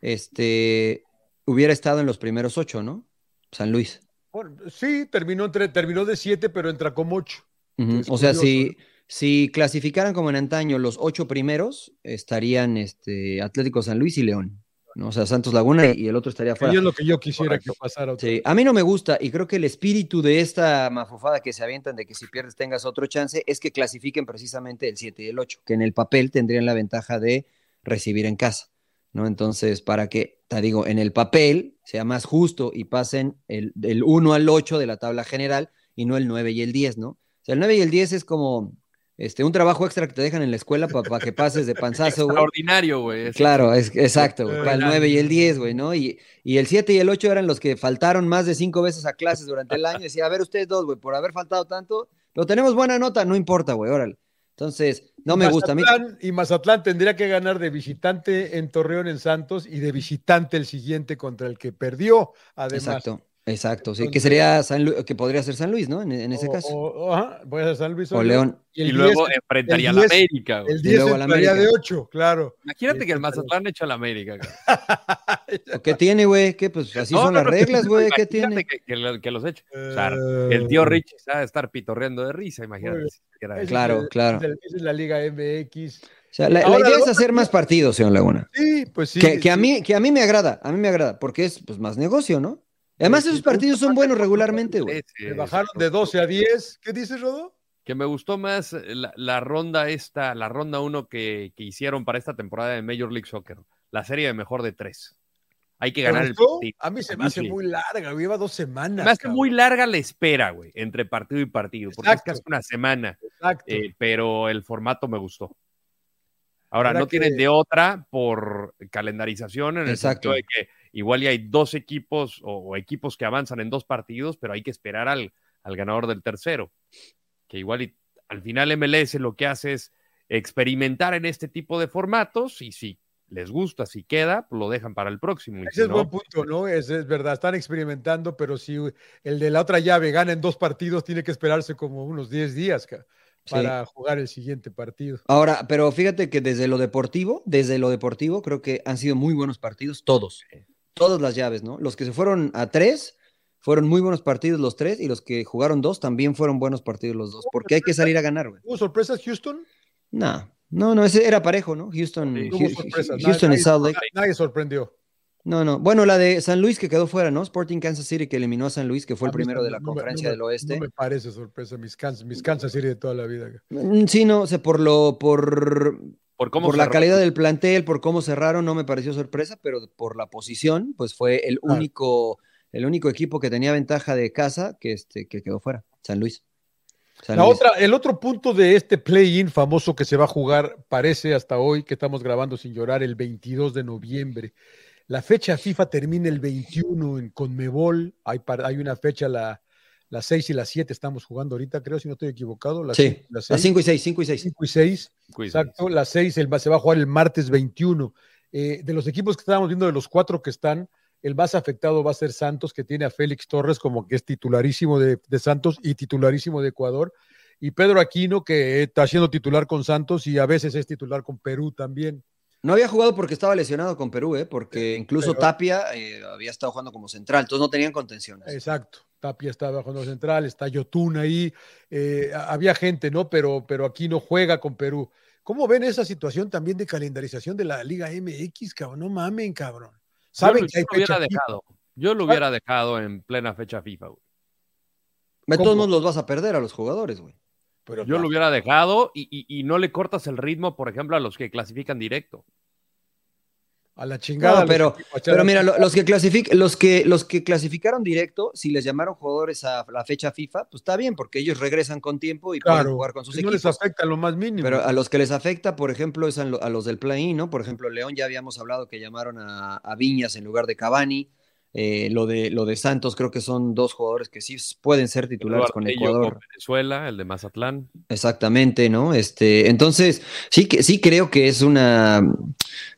este, hubiera estado en los primeros ocho, ¿no? San Luis. Bueno, sí, terminó, entre, terminó de siete, pero entra como ocho. Ujú. Es O sea, curioso, si, si clasificaran como en antaño los ocho primeros, estarían este, Atlético San Luis y León. ¿No? O sea, Santos Laguna y el otro estaría Y fuera. es lo que yo quisiera Correcto. que pasara. Sí, a mí no me gusta y creo que el espíritu de esta mafufada que se avientan de que si pierdes tengas otro chance es que clasifiquen precisamente el 7 y el 8, que en el papel tendrían la ventaja de recibir en casa, ¿no? Entonces, para que, te digo, en el papel sea más justo y pasen el, del 1 al 8 de la tabla general y no el 9 y el 10, ¿no? O sea, el 9 y el 10 es como este, un trabajo extra que te dejan en la escuela para que pases de panzazo, güey. Extraordinario, güey. Claro, es, exacto, güey, para el 9 y el 10, güey, ¿no? Y, y el 7 y el 8 eran los que faltaron más de cinco veces a clases durante el año. Decía, a ver, ustedes dos, güey, por haber faltado tanto, pero tenemos buena nota, no importa, güey, órale. Entonces, no me gusta a mí. Mazatlán- Y Mazatlán tendría que ganar de visitante en Torreón en Santos y de visitante el siguiente contra el que perdió, además. Exacto, exacto, sí, que sería San Lu- que podría ser San Luis, ¿no? En, en ese O- caso. O, ajá, voy a San Luis O León. Y, el luego 10 enfrentaría a la 10 América, güey. El Y 10 luego al entraría de América. 8, claro. Imagínate que el Mazatlán echa a la América. ¿O ¿Qué tiene, güey? ¿Qué? Pues así No, son no, las no, reglas, güey, ¿qué tiene? Que, que lo- que los eche. Eh, O sea, el tío Richie sabe estar pitorreando de risa, imagínate. Si. Claro, la- claro. Esa es la Liga MX. O sea, la, la Ahora, idea lo es hacer más partidos, señor Laguna. Sí, pues sí. que, que a mí, que a mí me agrada, a mí me agrada, porque es pues, más negocio, ¿no? Además, Sí, esos partidos son buenos regularmente, güey. Le bajaron de 12 a 10. ¿Qué dices, Rodo? Que me gustó más la, la ronda esta, la ronda 1 que, que hicieron para esta temporada de Major League Soccer. La serie de mejor de tres. Hay que ¿Te ganar el gustó? partido. A mí se me hace sí. muy larga, güey, lleva dos semanas. Me hace cabrón. muy larga la espera, güey, entre partido y partido, porque Exacto. es casi una semana, Exacto. eh, pero el formato me gustó. Ahora, Ahora no que- tienen de otra por calendarización, en el Exacto. sentido de que igual ya hay dos equipos o, o equipos que avanzan en dos partidos, pero hay que esperar al, al ganador del tercero. Que igual y- al final MLS lo que hace es experimentar en este tipo de formatos y si les gusta, si queda, pues lo dejan para el próximo. y si Ese es no, buen punto, ¿no? Es, es verdad, están experimentando, pero si el de la otra llave gana en dos partidos, tiene que esperarse como unos 10 días Sí. para jugar el siguiente partido. Ahora, pero fíjate que desde lo deportivo, desde lo deportivo, creo que han sido muy buenos partidos, todos. Todas las llaves, ¿no? Los que se fueron a tres, fueron muy buenos partidos los tres, y los que jugaron dos también fueron buenos partidos los dos, porque hay que salir a ganar, güey. ¿Hubo sorpresas Houston? No, no, no, ese era parejo, ¿no? Houston, Sí, sorpresas. Houston nadie, y Salt Lake. nadie- nadie sorprendió. No, no. Bueno, la de San Luis que quedó fuera, ¿no? Sporting Kansas City que eliminó a San Luis, que fue A el primero de la no me- no conferencia del oeste. No me parece sorpresa, mis Kansas, mis Kansas City de toda la vida. Mm, Sí, no, o sea, por lo, por, por cómo por la calidad del plantel, por cómo cerraron, no me pareció sorpresa, pero por la posición, pues fue el Claro. único, el único equipo que tenía ventaja de casa que, este, que quedó fuera, San Luis. San La Luis. otra, el otro punto de este play-in famoso que se va a jugar, parece hasta hoy que estamos grabando sin llorar, el 22 de noviembre. La fecha FIFA termina el 21 en Conmebol. Hay, par- hay una fecha, la, las 6 y las 7 estamos jugando ahorita, creo, si no estoy equivocado. Las Sí, cinco y las las seis. 5 y 6, 5 y 6. 5 y 6. Cuídense. Exacto, las 6 el, se va a jugar el martes 21. Eh, de los equipos que estábamos viendo, de los cuatro que están, el más afectado va a ser Santos, que tiene a Félix Torres como que es titularísimo de, de Santos y titularísimo de Ecuador. Y Pedro Aquino, que está siendo titular con Santos y a veces es titular con Perú también. No había jugado porque estaba lesionado con Perú, ¿eh? porque incluso Pero- Tapia eh, había estado jugando como central, entonces no tenían contenciones. Exacto. Tapia está bajo la central, está Yotun ahí. eh, había gente, ¿no? Pero, pero Aquino juega con Perú. ¿Cómo ven esa situación también de calendarización de la Liga MX, cabrón? No mamen, cabrón. Yo Saben lo- que hay yo lo hubiera FIFA? dejado. Yo lo hubiera dejado en plena fecha FIFA, güey. De todos modos los vas a perder a los jugadores, güey. Pero Yo lo hubiera dejado y, y- y no le cortas el ritmo, por ejemplo, a los que clasifican directo. A la chingada. No, pero, equipos, pero mira, lo- los, que clasific- los, que, los que clasificaron directo, si les llamaron jugadores a la fecha FIFA, pues está bien, porque ellos regresan con tiempo y pueden jugar con sus no les equipos. afecta lo más mínimo. Pero a los que les afecta, por ejemplo, es a, lo- a los del play ¿no? Por ejemplo, León ya habíamos hablado que llamaron a, a Viñas en lugar de Cavani. Eh, lo, de, lo de Santos creo que son dos jugadores que sí pueden ser titulares Eduardo con Ecuador. con Venezuela, el de Mazatlán. Exactamente, ¿no? Este, entonces, sí que sí creo que es una,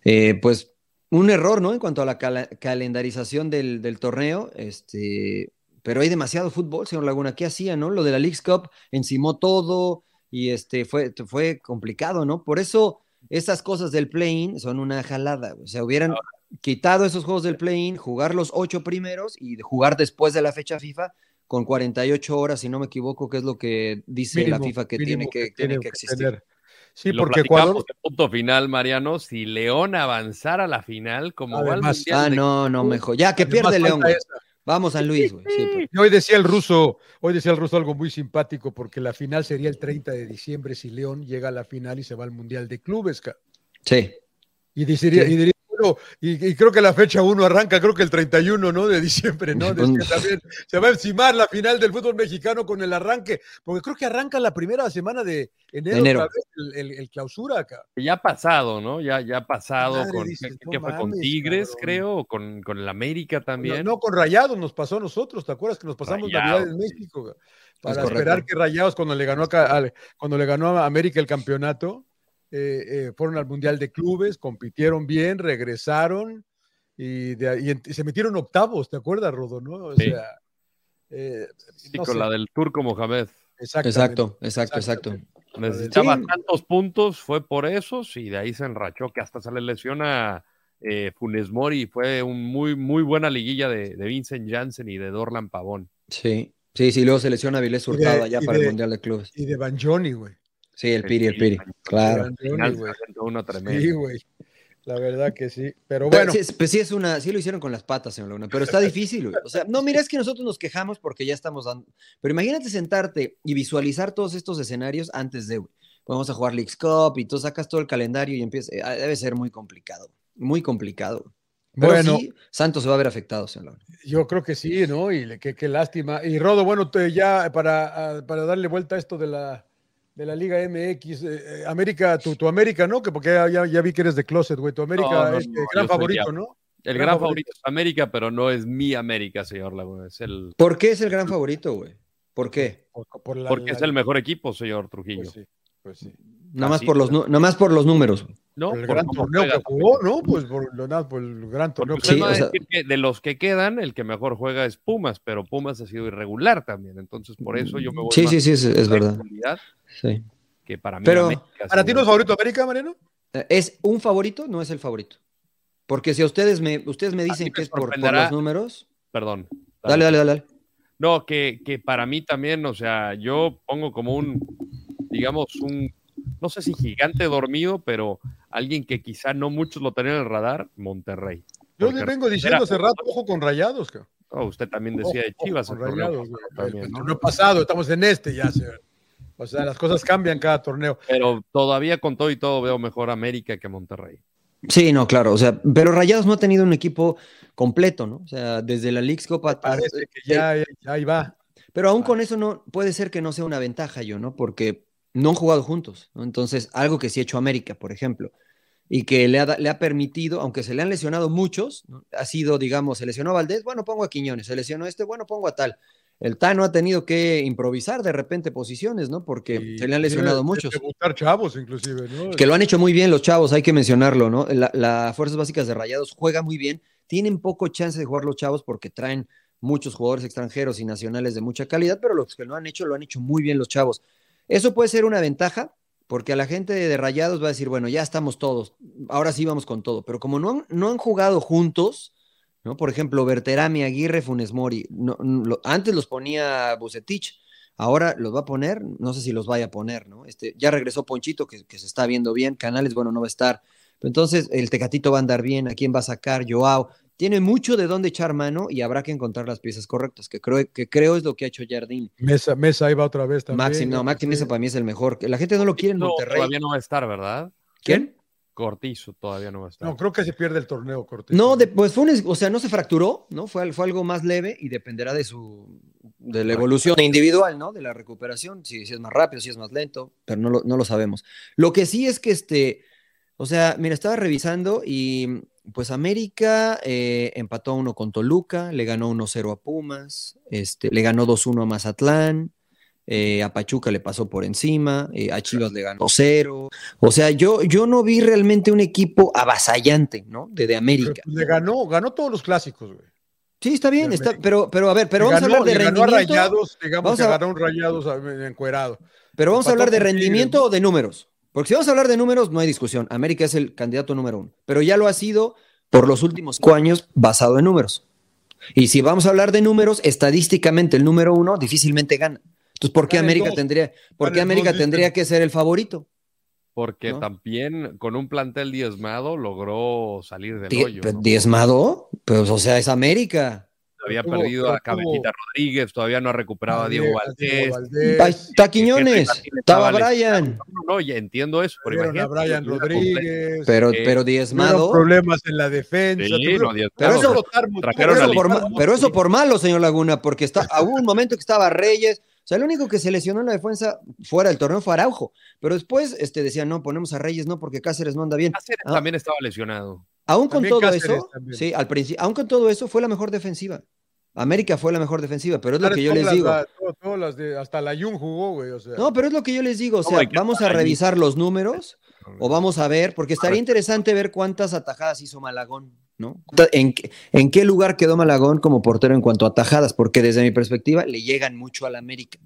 eh, pues, un error, ¿no? En cuanto a la calendarización del, del torneo, este, pero hay demasiado fútbol, señor Laguna. ¿Qué hacía, no? Lo de la Leagues Cup encimó todo y este fue, fue complicado, ¿no? Por eso esas cosas del play-in son una jalada. O sea, hubieran quitado esos juegos del play-in, jugar los ocho primeros y jugar después de la fecha FIFA con 48 horas, si no me equivoco, que es lo que dice Mínimo, la FIFA que, tiene que, que tiene tiene que que existir. tener. Sí, lo porque Ecuador, de punto final, Mariano, si León avanzara a la final, como va al Además- Mundial Ah, de no, no, mejor. Ya, que pierde León. Vamos, San Luis, güey. Sí, pues. Y hoy decía el ruso, hoy decía el ruso algo muy simpático, porque la final sería el 30 de diciembre si León llega a la final y se va al Mundial de Clubes. ca- sí. Y diría, Sí. y diría, bueno, y, y creo que la fecha 1 arranca, creo que el 31, ¿no? De diciembre, ¿no? También, se va a encimar la final del fútbol mexicano con el arranque, porque creo que arranca la primera semana de enero, Enero. otra vez, el, el- el clausura acá. Ya ha pasado, ¿no? Ya, ya ha pasado Madre, con, dices, ¿qué, no qué fue? con Tigres, cabrón. creo, o con, con el América también. No, no, con Rayados nos pasó a nosotros, ¿te acuerdas que nos pasamos Rayados, Navidad en México? Para esperar que Rayados cuando le ganó acá, cuando le ganó a América el campeonato, eh, eh, fueron al Mundial de Clubes, compitieron bien, regresaron y, de ahí- y en- y se metieron octavos, ¿te acuerdas, Rodo? ¿no? O Sí. sea, eh, Sí, no con sé, la del Turco Mohamed. Exacto, exacto, exacto. Necesitaba Sí. tantos puntos, fue por esos y de ahí se enrachó, que hasta se le lesiona eh, Funes Mori. Fue un muy, muy buena liguilla de, de Vincent Janssen y de Dorlan Pavón. Sí, sí, sí, luego selecciona a Vilés Y de- Hurtado ya para de- el Mundial de Clubes. Y de Banjoni, güey. Sí, el Piri, el Piri. Claro. Uno tremendo. Sí, güey. La verdad que sí. Pero Pero bueno, sí, pues sí, es una, sí lo hicieron con las patas, señor Luna, pero está difícil, güey. O sea, no, mira, es que nosotros nos quejamos porque ya estamos dando. Pero imagínate sentarte y visualizar todos estos escenarios antes de, güey. Vamos a jugar Leagues Cup y tú sacas todo el calendario y empieza. eh, Debe ser muy complicado, muy complicado. Pero Bueno. sí, Santos se va a ver afectado, señor Luna. Yo creo que sí, ¿no? Y qué, qué lástima. Y Rodo, bueno, te- ya para, ah, para darle vuelta a esto de la, de la Liga MX, eh, eh, América, tu, tu América, ¿no? Que porque ya, vi que eres de closet, güey. Tu América No, no, es no, gran favorito, ya- ¿no? El Gran gran favorito. favorito es América, pero no es mi América, señor Laguna. Es el, ¿Por qué es el gran favorito, güey? ¿Por qué? Por- por la- porque la- es el mejor equipo, señor Trujillo. Pues sí, pues sí. Nada más por los, nada más por los números. No, Por el por gran torneo juega que jugó, ¿no? Pues por, lo nada, por el gran torneo. que Sí, o sea- decir que de los que quedan, el que mejor juega es Pumas, pero Pumas ha sido irregular también. Entonces, por eso yo me voy Sí, más sí, sí, es, verdad. Sí. Que para mí Pero- América, ¿Para ti no es favorito América, Mariano? Eh, ¿Es un favorito? No es el favorito. Porque si a ustedes me, ustedes me dicen que es por, por los números. Perdón. Dale, dale, dale. dale. No, que, que para mí también, o sea, yo pongo como un, digamos, un, no sé si gigante dormido, pero alguien que quizá no muchos lo tenían en el radar, Monterrey. Yo Porque le vengo diciendo hace rato, ojo con rayados, cabrón. Oh, usted también decía de Ojo, Chivas. con el torneo Rayados, también, El ¿no? torneo pasado, estamos en este ya. O sea, las cosas cambian cada torneo. Pero todavía con todo y todo veo mejor América que Monterrey. Sí, no, claro. O sea, pero Rayados no ha tenido un equipo completo, ¿no? O sea, desde la League's Cup Parece que ya, ya ahí va. Pero aún con eso no puede ser que no sea una ventaja yo, ¿no? Porque no han jugado juntos, ¿no? Entonces, algo que sí ha hecho América, por ejemplo, y que le ha, le ha permitido, aunque se le han lesionado muchos, ¿no? ha sido, digamos, se lesionó a Valdés, bueno, pongo a Quiñones, se lesionó este, bueno, pongo a tal. El Tano ha tenido que improvisar de repente posiciones, ¿no? Porque Y se le han lesionado debe muchos. Debutar chavos, inclusive, ¿no? Que lo han hecho muy bien los chavos, hay que mencionarlo, ¿no? La, la Fuerzas Básicas de Rayados juega muy bien, tienen poco chance de jugar los chavos porque traen muchos jugadores extranjeros y nacionales de mucha calidad, pero los que lo han hecho, lo han hecho muy bien los chavos. Eso puede ser una ventaja, porque a la gente de Rayados va a decir, bueno, ya estamos todos, ahora sí vamos con todo, pero como no han, no han jugado juntos, ¿no? Por ejemplo, Berterami, Aguirre, Funes Mori, antes los ponía Bucetich, ahora los va a poner, no sé si los vaya a poner, ¿no? Este, ya regresó Ponchito, que, que se está viendo bien, Canales, bueno, no va a estar. Entonces, el Tecatito va a andar bien, ¿a quién va a sacar? Joao. Tiene mucho de dónde echar mano y habrá que encontrar las piezas correctas, que creo, que creo es lo que ha hecho Jardín. Mesa, Mesa ahí va otra vez también. Maxi, no, Maxi Mesa para mí es el mejor. La gente no lo quiere en Monterrey. todavía no va a estar, ¿verdad? ¿Quién? Cortizo todavía no va a estar. No, creo que se pierde el torneo, Cortés. No, de- pues fue un, o sea, no se fracturó, ¿no? Fue, fue algo más leve y dependerá de su de la evolución individual, ¿no? De la recuperación, si, si es más rápido, si es más lento, pero no lo, no lo sabemos. Lo que sí es que este, o sea, mira, estaba revisando y pues América eh, empató a uno con Toluca, le ganó 1-0 a Pumas, este, le ganó 2-1 a Mazatlán, eh, a Pachuca le pasó por encima, eh, a Chivas le ganó 0. O sea, yo, yo no vi realmente un equipo avasallante, ¿no? De, de América. pues, le ganó, ganó todos los clásicos, güey. Sí, está bien, de está, América. pero, pero a ver, pero Le vamos ganó, a hablar de le ganó a rendimiento. Rayados, digamos Vamos que a- Rayados encuerado. Pero vamos a hablar de rendimiento o de números. Porque si vamos a hablar de números, no hay discusión. América es el candidato número uno. Pero ya lo ha sido por los últimos cinco años basado en números. Y si vamos a hablar de números, estadísticamente el número uno difícilmente gana. Entonces, ¿por qué América tendría, por qué América tendría que ser el favorito? Porque también con un plantel diezmado logró salir del hoyo. ¿Diezmado? Pues, o sea, es América había perdido a Cabecita Rodríguez, todavía no ha recuperado a Diego Valdés. Está Quiñones, estaba Brian. No, ya entiendo eso, pero a Brian Rodríguez. Pero, pero diezmado. problemas en la defensa. pero, eso, pero, eso por, malo, señor Laguna, porque está, hubo un momento que estaba Reyes. O sea, el único que se lesionó en la defensa fuera del torneo fue Araujo. Pero después este, decían, no, ponemos a Reyes, no, porque Cáceres no anda bien. Cáceres ah. también estaba lesionado. Aún con todo eso, sí, al principio, aún con todo eso, fue la mejor defensiva. América fue la mejor defensiva, pero es lo que yo les digo. hasta la Jun jugó, güey. No, pero es lo que yo les digo. O sea, vamos a revisar los números o vamos a ver, porque estaría interesante ver cuántas atajadas hizo Malagón, ¿no? ¿En, en qué lugar quedó Malagón como portero en cuanto a atajadas? Porque desde mi perspectiva le llegan mucho al América.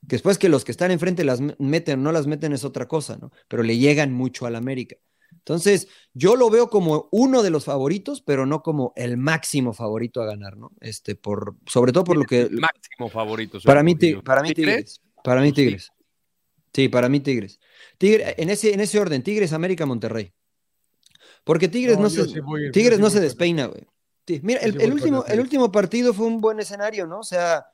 Después que los que están enfrente las meten o no las meten es otra cosa, ¿no? Pero le llegan mucho al América. Entonces, yo lo veo como uno de los favoritos, pero no como el máximo favorito a ganar, ¿no? Este, por, sobre todo por lo que. El máximo favorito. Para mí, para mí, Tigres. Para mí, Tigres. Sí, para mí, Tigres. Tigre, en, ese, en ese orden, Tigres, América, Monterrey. Porque Tigres no, se, Tigres no se despeina, güey. Mira, el, último, el último partido fue un buen escenario, ¿no? O sea,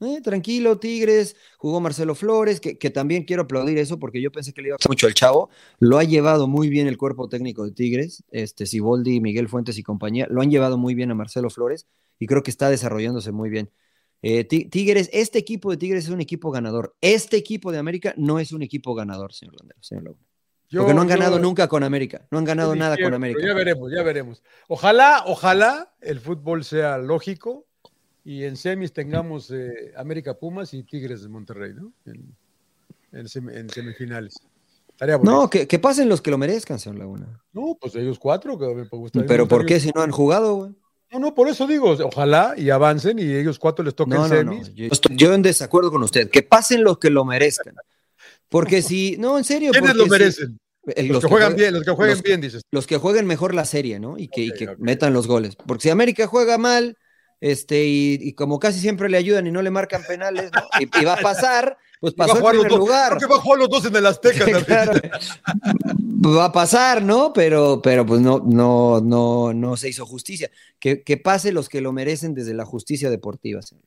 eh, tranquilo, Tigres, jugó Marcelo Flores, que, también quiero aplaudir eso porque yo pensé que le iba a mucho el chavo. Lo ha llevado muy bien el cuerpo técnico de Tigres, este Siboldi, Miguel Fuentes y compañía, lo han llevado muy bien a Marcelo Flores y creo que está desarrollándose muy bien. Eh, Tigres, este equipo de Tigres es un equipo ganador. Este equipo de América no es un equipo ganador, señor Landero, señor Porque no han ganado nunca con América, no han ganado nada con América. Ya veremos, ya veremos. Ojalá, ojalá el fútbol sea lógico, y en semis tengamos eh, América Pumas y Tigres de Monterrey, ¿no? En, semifinales. no, que, pasen los que lo merezcan, señor Laguna. No, pues ellos cuatro. Que Pero ¿por qué si no han jugado, güey? No, no, por eso digo, ojalá y avancen y ellos cuatro les toquen semis. Yo, estoy, yo, en desacuerdo con usted, que pasen los que lo merezcan. Porque si, no, en serio. ¿Quiénes lo merecen? los, que juegan bien, los que jueguen bien, dices. Los que jueguen mejor la serie, ¿no? Y que, y que metan los goles. Porque si América juega mal, este, y, como casi siempre le ayudan y no le marcan penales, ¿no? y, va a pasar, pues pasó en primer lugar. va a jugar los dos en el Azteca Va a pasar, ¿no? Pero, pero pues no, no, no, no se hizo justicia. Que, que pase los que lo merecen desde la justicia deportiva, señor.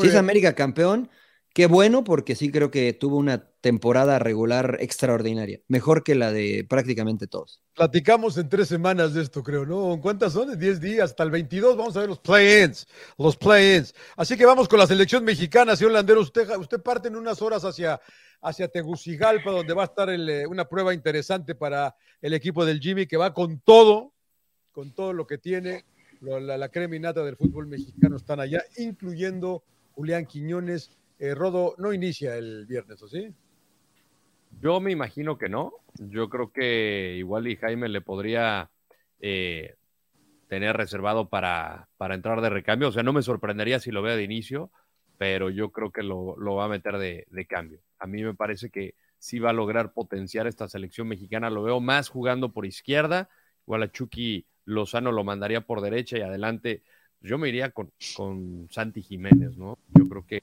Si es América campeón, Qué bueno, porque sí creo que tuvo una temporada regular extraordinaria, mejor que la de prácticamente todos. Platicamos en tres semanas de esto, creo, ¿no? ¿Cuántas son? ¿De 10 días, hasta el 22, vamos a ver los play-ins, los play-ins. Así que vamos con la selección mexicana, señor Landero, usted, usted parte en unas horas hacia, hacia Tegucigalpa, donde va a estar eh, una prueba interesante para el equipo del Jimmy, que va con todo, con todo lo que tiene, la creminata del fútbol mexicano están allá, incluyendo Julián Quiñones, eh, Rodo no inicia el viernes, ¿o sí? Yo me imagino que no. Yo creo que igual y Jaime le podría eh, tener reservado para, para, entrar de recambio. O sea, no me sorprendería si lo vea de inicio, pero yo creo que lo, va a meter de, cambio. A mí me parece que sí va a lograr potenciar esta selección mexicana. Lo veo más jugando por izquierda. Igual a Chucky Lozano lo mandaría por derecha y adelante. Yo me iría con, con Santi Jiménez, ¿no? Yo creo que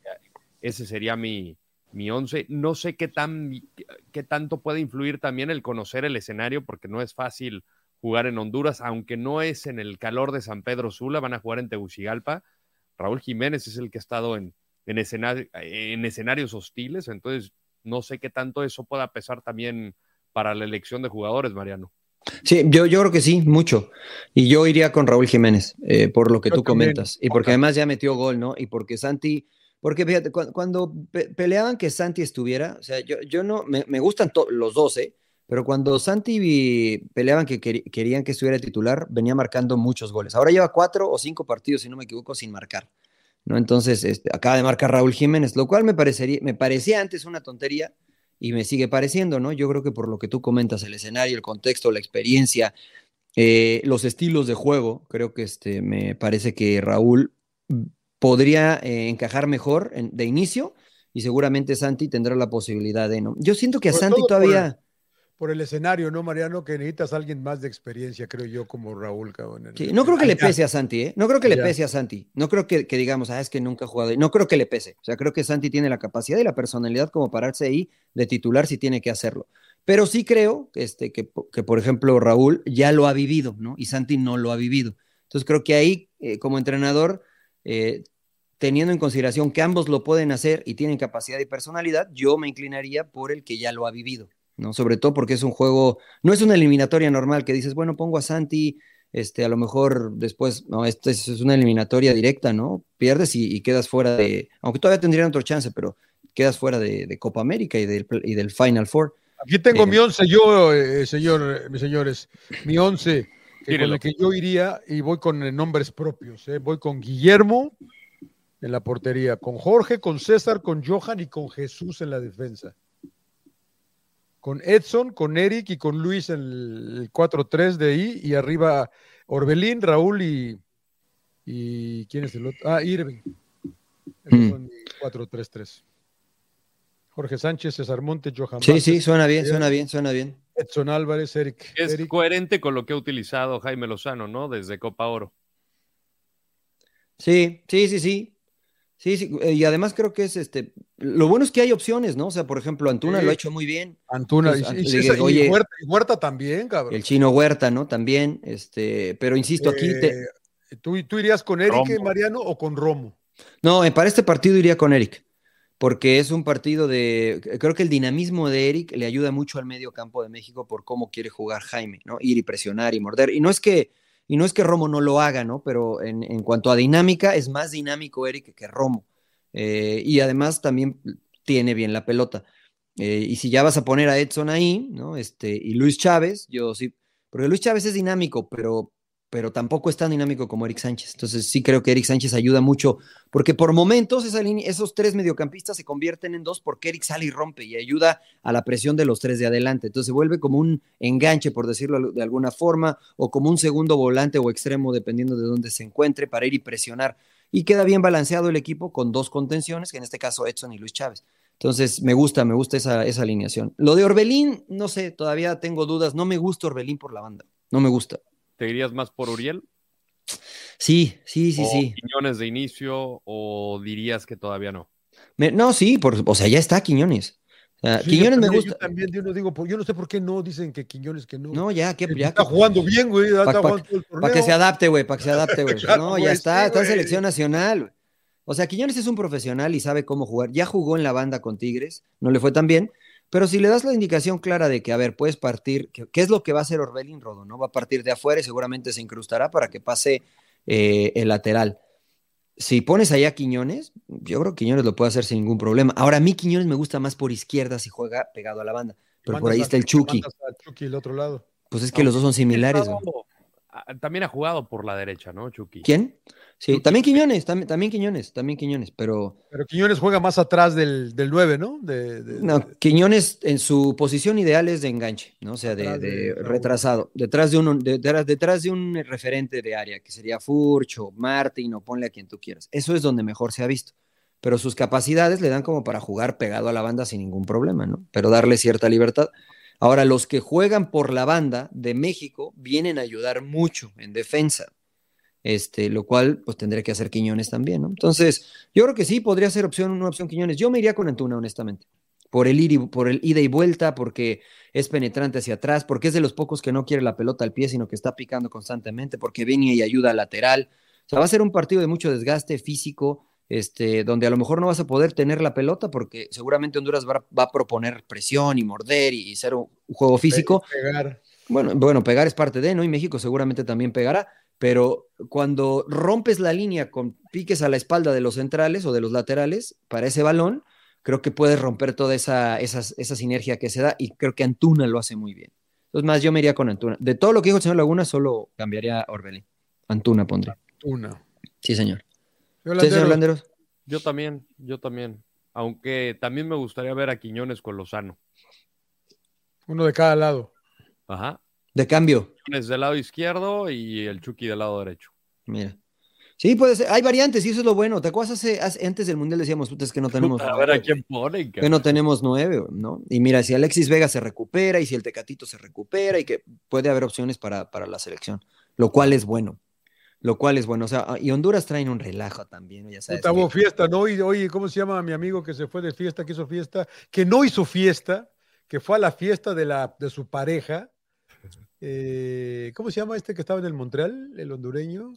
ese sería mi, mi once. No sé qué, tan, qué tanto puede influir también el conocer el escenario, porque no es fácil jugar en Honduras, aunque no es en el calor de San Pedro Sula, van a jugar en Tegucigalpa. Raúl Jiménez es el que ha estado en, en, en escenarios hostiles, entonces no sé qué tanto eso pueda pesar también para la elección de jugadores, Mariano. Sí, yo, yo creo que sí, mucho. Y yo iría con Raúl Jiménez, eh, por lo que tú comentas. Y porque además ya metió gol, ¿no? Y porque Santi porque fíjate, cuando, peleaban que Santi estuviera, o sea, yo, yo no, me, gustan los dos, ¿eh? Pero cuando Santi peleaban que querían que estuviera titular, venía marcando muchos goles. Ahora lleva cuatro o cinco partidos, si no me equivoco, sin marcar. ¿no? Entonces, este, acaba de marcar Raúl Jiménez, lo cual me, parecería, me parecía antes una tontería y me sigue pareciendo, ¿no? Yo creo que por lo que tú comentas, el escenario, el contexto, la experiencia, eh, los estilos de juego, creo que este, me parece que Raúl podría eh, encajar mejor de inicio y seguramente Santi tendrá la posibilidad de no. Yo siento que a Santi todavía... por el escenario, ¿no, Mariano? Que necesitas a alguien más de experiencia, creo yo, como Raúl, cabrón. Sí, no creo que le pese a Santi, ¿eh? No creo que le pese a Santi. No creo que, digamos, ah, es que nunca ha jugado. No creo que le pese. O sea, creo que Santi tiene la capacidad y la personalidad como pararse ahí de titular si tiene que hacerlo. Pero sí creo este, que, que, por ejemplo, Raúl ya lo ha vivido, ¿no? Y Santi no lo ha vivido. Entonces creo que ahí, eh, como entrenador, eh, teniendo en consideración que ambos lo pueden hacer y tienen capacidad y personalidad, yo me inclinaría por el que ya lo ha vivido. ¿no? Sobre todo porque es un juego, no es una eliminatoria normal que dices, bueno, pongo a Santi, este, a lo mejor después, no, esto es, una eliminatoria directa, ¿no? Pierdes y, quedas fuera de, aunque todavía tendrían otro chance, pero quedas fuera de, Copa América y del, y del, Final Four. Aquí tengo mi eh, once, yo, eh, señor, mis señores, mi once, con el que yo iría y voy con nombres propios, ¿eh? voy con Guillermo en la portería, con Jorge, con César, con Johan y con Jesús en la defensa con Edson, con Eric y con Luis en el 4-3 de ahí, y arriba Orbelín, Raúl y, y ¿quién es el otro? Ah, Irving. 4-3-3. Mm. Jorge Sánchez, César Monte, Johan. Sí, sí, suena bien, suena bien, suena bien. Edson Álvarez, Eric. Es coherente con lo que ha utilizado Jaime Lozano, ¿no? Desde Copa Oro. Sí, sí, sí, sí. Sí, sí, eh, y además creo que es este. Lo bueno es que hay opciones, ¿no? O sea, por ejemplo, Antuna lo ha hecho muy bien. Antuna, y, Huerta, también, cabrón. El chino Huerta, ¿no? También, este, pero insisto, aquí. Eh, ¿tú, ¿tú, irías con Eric, Mariano, o con Romo? No, eh, para este partido iría con Eric, porque es un partido de. Creo que el dinamismo de Eric le ayuda mucho al medio campo de México por cómo quiere jugar Jaime, ¿no? Ir y presionar y morder. Y no es que y no es que Romo no lo haga, ¿no? Pero en, cuanto a dinámica, es más dinámico Eric que Romo. Eh, y además también tiene bien la pelota. Eh, y si ya vas a poner a Edson ahí, ¿no? Este, y Luis Chávez, yo sí, porque Luis Chávez es dinámico, pero pero tampoco es tan dinámico como Eric Sánchez. Entonces sí creo que Eric Sánchez ayuda mucho, porque por momentos esa línea, esos tres mediocampistas se convierten en dos porque Eric sale y rompe y ayuda a la presión de los tres de adelante. Entonces se vuelve como un enganche, por decirlo de alguna forma, o como un segundo volante o extremo, dependiendo de dónde se encuentre, para ir y presionar. Y queda bien balanceado el equipo con dos contenciones, que en este caso Edson y Luis Chávez. Entonces, me gusta, me gusta esa, esa alineación. Lo de Orbelín, no sé, todavía tengo dudas. No me gusta Orbelín por la banda. No me gusta. ¿Te irías más por Uriel? Sí, sí, sí, sí. ¿Quiñones de inicio o dirías que todavía no? no, sí, por, o sea, ya está Quiñones. Quiñones me gusta. Yo también yo no digo, yo no sé por qué no dicen que Quiñones que no. No, ya, que ya. Está jugando bien, güey. Para que se adapte, güey, para que se adapte, güey. no, ya está, está en selección nacional. O sea, Quiñones es un profesional y sabe cómo jugar. Ya jugó en la banda con Tigres, no le fue tan bien, pero si le das la indicación clara de que, a ver, puedes partir, ¿qué es lo que va a hacer Orbelín Rodo? ¿no? Va a partir de afuera y seguramente se incrustará para que pase eh, el lateral. Si pones allá a Quiñones, yo creo que Quiñones lo puede hacer sin ningún problema. Ahora, a mí Quiñones me gusta más por izquierda si juega pegado a la banda. Pero por ahí está el Chucky. Chucky el otro lado. Pues es que los dos son similares. También ha jugado por la derecha, ¿no, Chucky? ¿Quién? Sí, también Quiñones, también, también Quiñones, también Quiñones, pero... Pero Quiñones juega más atrás del, 9, ¿no? no, Quiñones en su posición ideal es de enganche, ¿no? O sea, de, retrasado, detrás de, un, detrás de un referente de área, que sería Furcho, Martín o ponle a quien tú quieras. Eso es donde mejor se ha visto. Pero sus capacidades le dan como para jugar pegado a la banda sin ningún problema, ¿no? Pero darle cierta libertad. Ahora, los que juegan por la banda de México vienen a ayudar mucho en defensa este, lo cual pues tendré que hacer Quiñones también, ¿no? Entonces, yo creo que sí, podría ser opción, una opción Quiñones. Yo me iría con Antuna, honestamente, por el, ir y, por el ida y vuelta, porque es penetrante hacia atrás, porque es de los pocos que no quiere la pelota al pie, sino que está picando constantemente, porque viene y ayuda lateral. O sea, va a ser un partido de mucho desgaste físico, este, donde a lo mejor no vas a poder tener la pelota, porque seguramente Honduras va, a proponer presión y morder y, ser un, juego físico. Pegar. Bueno, bueno, pegar es parte de, ¿no? Y México seguramente también pegará pero cuando rompes la línea con piques a la espalda de los centrales o de los laterales para ese balón, creo que puedes romper toda esa, esa, sinergia que se da y creo que Antuna lo hace muy bien. Entonces, más yo me iría con Antuna. De todo lo que dijo el señor Laguna, solo cambiaría Orbelín. Antuna pondré. Antuna. Sí, señor. Señor Landeros? Yo también, yo también. Aunque también me gustaría ver a Quiñones con Lozano. Uno de cada lado. Ajá. De cambio. Del lado izquierdo y el Chucky del lado derecho. Mira. Sí, puede ser. Hay variantes y eso es lo bueno. ¿Te acuerdas hace, antes del Mundial decíamos, puta, es que no tenemos. a ver a quién ponen, Que no tenemos nueve, ¿no? Y mira, si Alexis Vega se recupera y si el Tecatito se recupera y que puede haber opciones para, para la selección, lo cual es bueno. Lo cual es bueno. O sea, y Honduras traen un relajo también, ya sabes. Puta, fiesta, ¿no? Y, oye, ¿cómo se llama mi amigo que se fue de fiesta, que hizo fiesta? Que no hizo fiesta, que fue a la fiesta de, la, de su pareja. Eh, ¿Cómo se llama este que estaba en el Montreal, el hondureño?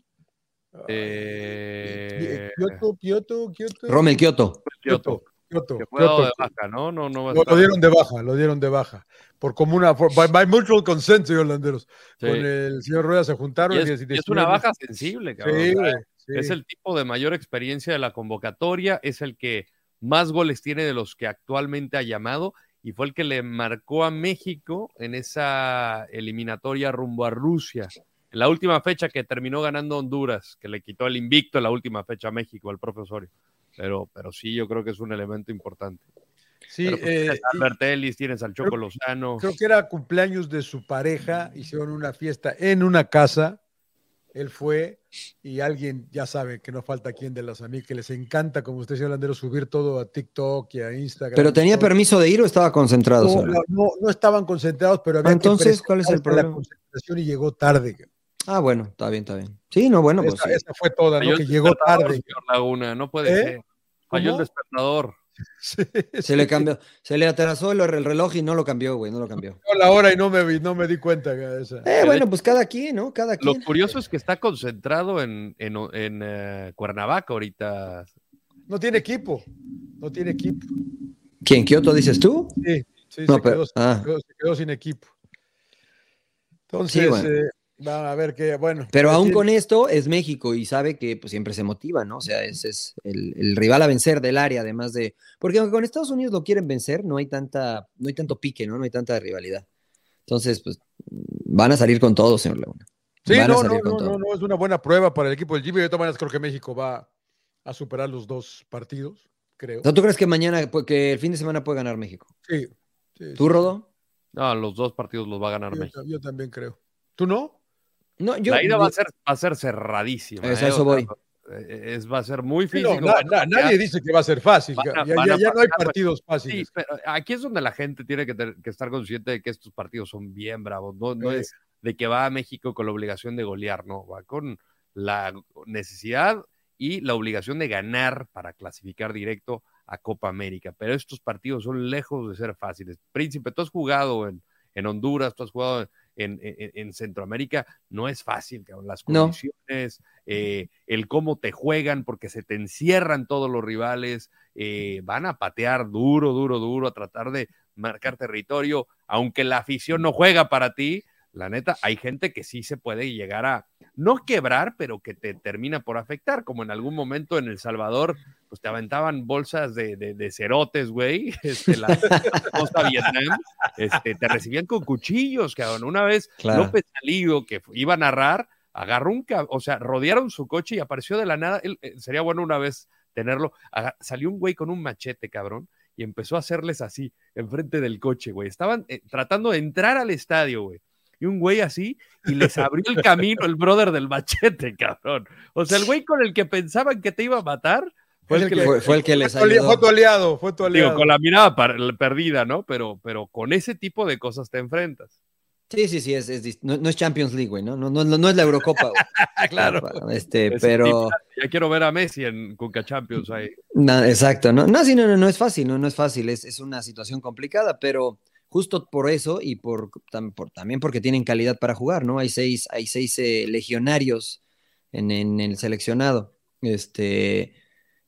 Eh... Kioto, Kioto, Kioto. Rommel Kioto. Kioto. Kioto, que fue de baja, ¿no? No, no lo, lo, dieron de baja, lo dieron de baja. Por como una, by, by, mutual consent, señor Landeros. Sí. Con el señor Rueda se juntaron. Y es, y es una baja sensible, cabrón. Sí, sí. Es el tipo de mayor experiencia de la convocatoria, es el que más goles tiene de los que actualmente ha llamado y fue el que le marcó a México en esa eliminatoria rumbo a Rusia la última fecha que terminó ganando Honduras, que le quitó el invicto en la última fecha a México, al propio Osorio. Pero, pero sí, yo creo que es un elemento importante. Sí, pues, eh, tienes a Albertellis, tienes al Choco creo, Lozano. Creo que era cumpleaños de su pareja, hicieron una fiesta en una casa. Él fue y alguien, ya sabe que no falta quien de las amigas que les encanta, como usted, señor Landero, subir todo a TikTok y a Instagram. ¿Pero tenía permiso de ir o estaba concentrado? No, no, no, no estaban concentrados, pero había Entonces, ¿cuál es el problema? La concentración y llegó tarde. Ah, bueno, está bien, está bien. Sí, no, bueno, pues. Esa, sí. esa fue toda, ¿no? Que llegó tarde. Laguna, no puede ¿Eh? ser. Falló el despertador. Sí, Se sí. le cambió, se le atrasó el, el reloj y no lo cambió, güey, no lo cambió. La hora y no me, vi, no me di cuenta esa. Eh, bueno, pues cada quien, ¿no? Cada quien. Lo curioso es que está concentrado en, en, en eh, Cuernavaca ahorita. No tiene equipo. No tiene equipo. ¿Quién? ¿Kioto dices tú? Sí, sí No, se, pero- quedó, se ah. quedó- se quedó sin equipo. Entonces, Sí, bueno. eh, va a ver qué, bueno. Pero aún con esto es México y sabe que pues, siempre se motiva, ¿no? O sea, ese es el, el rival a vencer del área, además de. Porque aunque con Estados Unidos lo quieren vencer, no hay tanta, no hay tanto pique, ¿no? No hay tanta rivalidad. Entonces, pues, van a salir con todo, señor León. Sí, van a no, salir no, con no, todo. no, no, es una buena prueba para el equipo del Jimmy. De todas maneras, creo que México va a superar los dos partidos, creo. ¿Tú crees que mañana, que el fin de semana puede ganar México? Sí. sí, ¿Tú, sí. Rodo? No, los dos partidos los va a ganar Yo, México. yo también creo. ¿Tú no? No, yo. la ida va a ser, va a ser cerradísima. Es a ¿eh? eso sea, voy. Es, va a ser muy Sí, no, na- nadie dice que va a ser fácil. A- ya, ya- a ya no hay partidos Sí, fáciles. pero aquí es donde la gente tiene que, ter- que estar consciente de que estos partidos son bien bravos. No, no Sí. es de que va a México con la obligación de golear, no. Va con la necesidad y la obligación de ganar para clasificar directo a Copa América. Pero estos partidos son lejos de ser fáciles. Príncipe, tú has jugado en, en Honduras, tú has jugado en, en- en Centroamérica. No es fácil, cabrón. Las No. condiciones, eh, el cómo te juegan, porque se te encierran todos los rivales, eh, van a patear duro, duro, duro, a tratar de marcar territorio, aunque la afición no juega para ti. La neta, hay gente que sí se puede llegar a no quebrar, pero que te termina por afectar, como en algún momento en El Salvador, pues te aventaban bolsas de, de, de cerotes, güey, este, la costa Vietnam, este, te recibían con cuchillos, cabrón. Una vez Claro. López Salido, que iba a narrar, agarró un, o sea, rodearon su coche y apareció de la nada, él, eh, sería bueno una vez tenerlo, aga- salió un güey con un machete, cabrón, y empezó a hacerles así, enfrente del coche, güey. Estaban eh, tratando de entrar al estadio, güey. Y un güey así, y les abrió el camino el brother del machete, cabrón. O sea, el güey con el que pensaban que te iba a matar, fue el que le- Fue, fue el que les ayudó. fue tu aliado, fue tu aliado. digo, con la mirada par- perdida, ¿no? Pero, pero con ese tipo de cosas te enfrentas. Sí, sí, sí, es, es no, no es Champions League, güey, ¿no? No, no, no es la Eurocopa, güey. Claro. Este, Es pero. Ya quiero ver a Messi en Conca Champions ahí. Na- exacto, no, no, sí, no, no, no es fácil, no, no es fácil, es, es una situación complicada, pero justo por eso y por, tam- por- también porque tienen calidad para jugar, ¿no? Hay seis, hay seis eh, legionarios en, el seleccionado, este,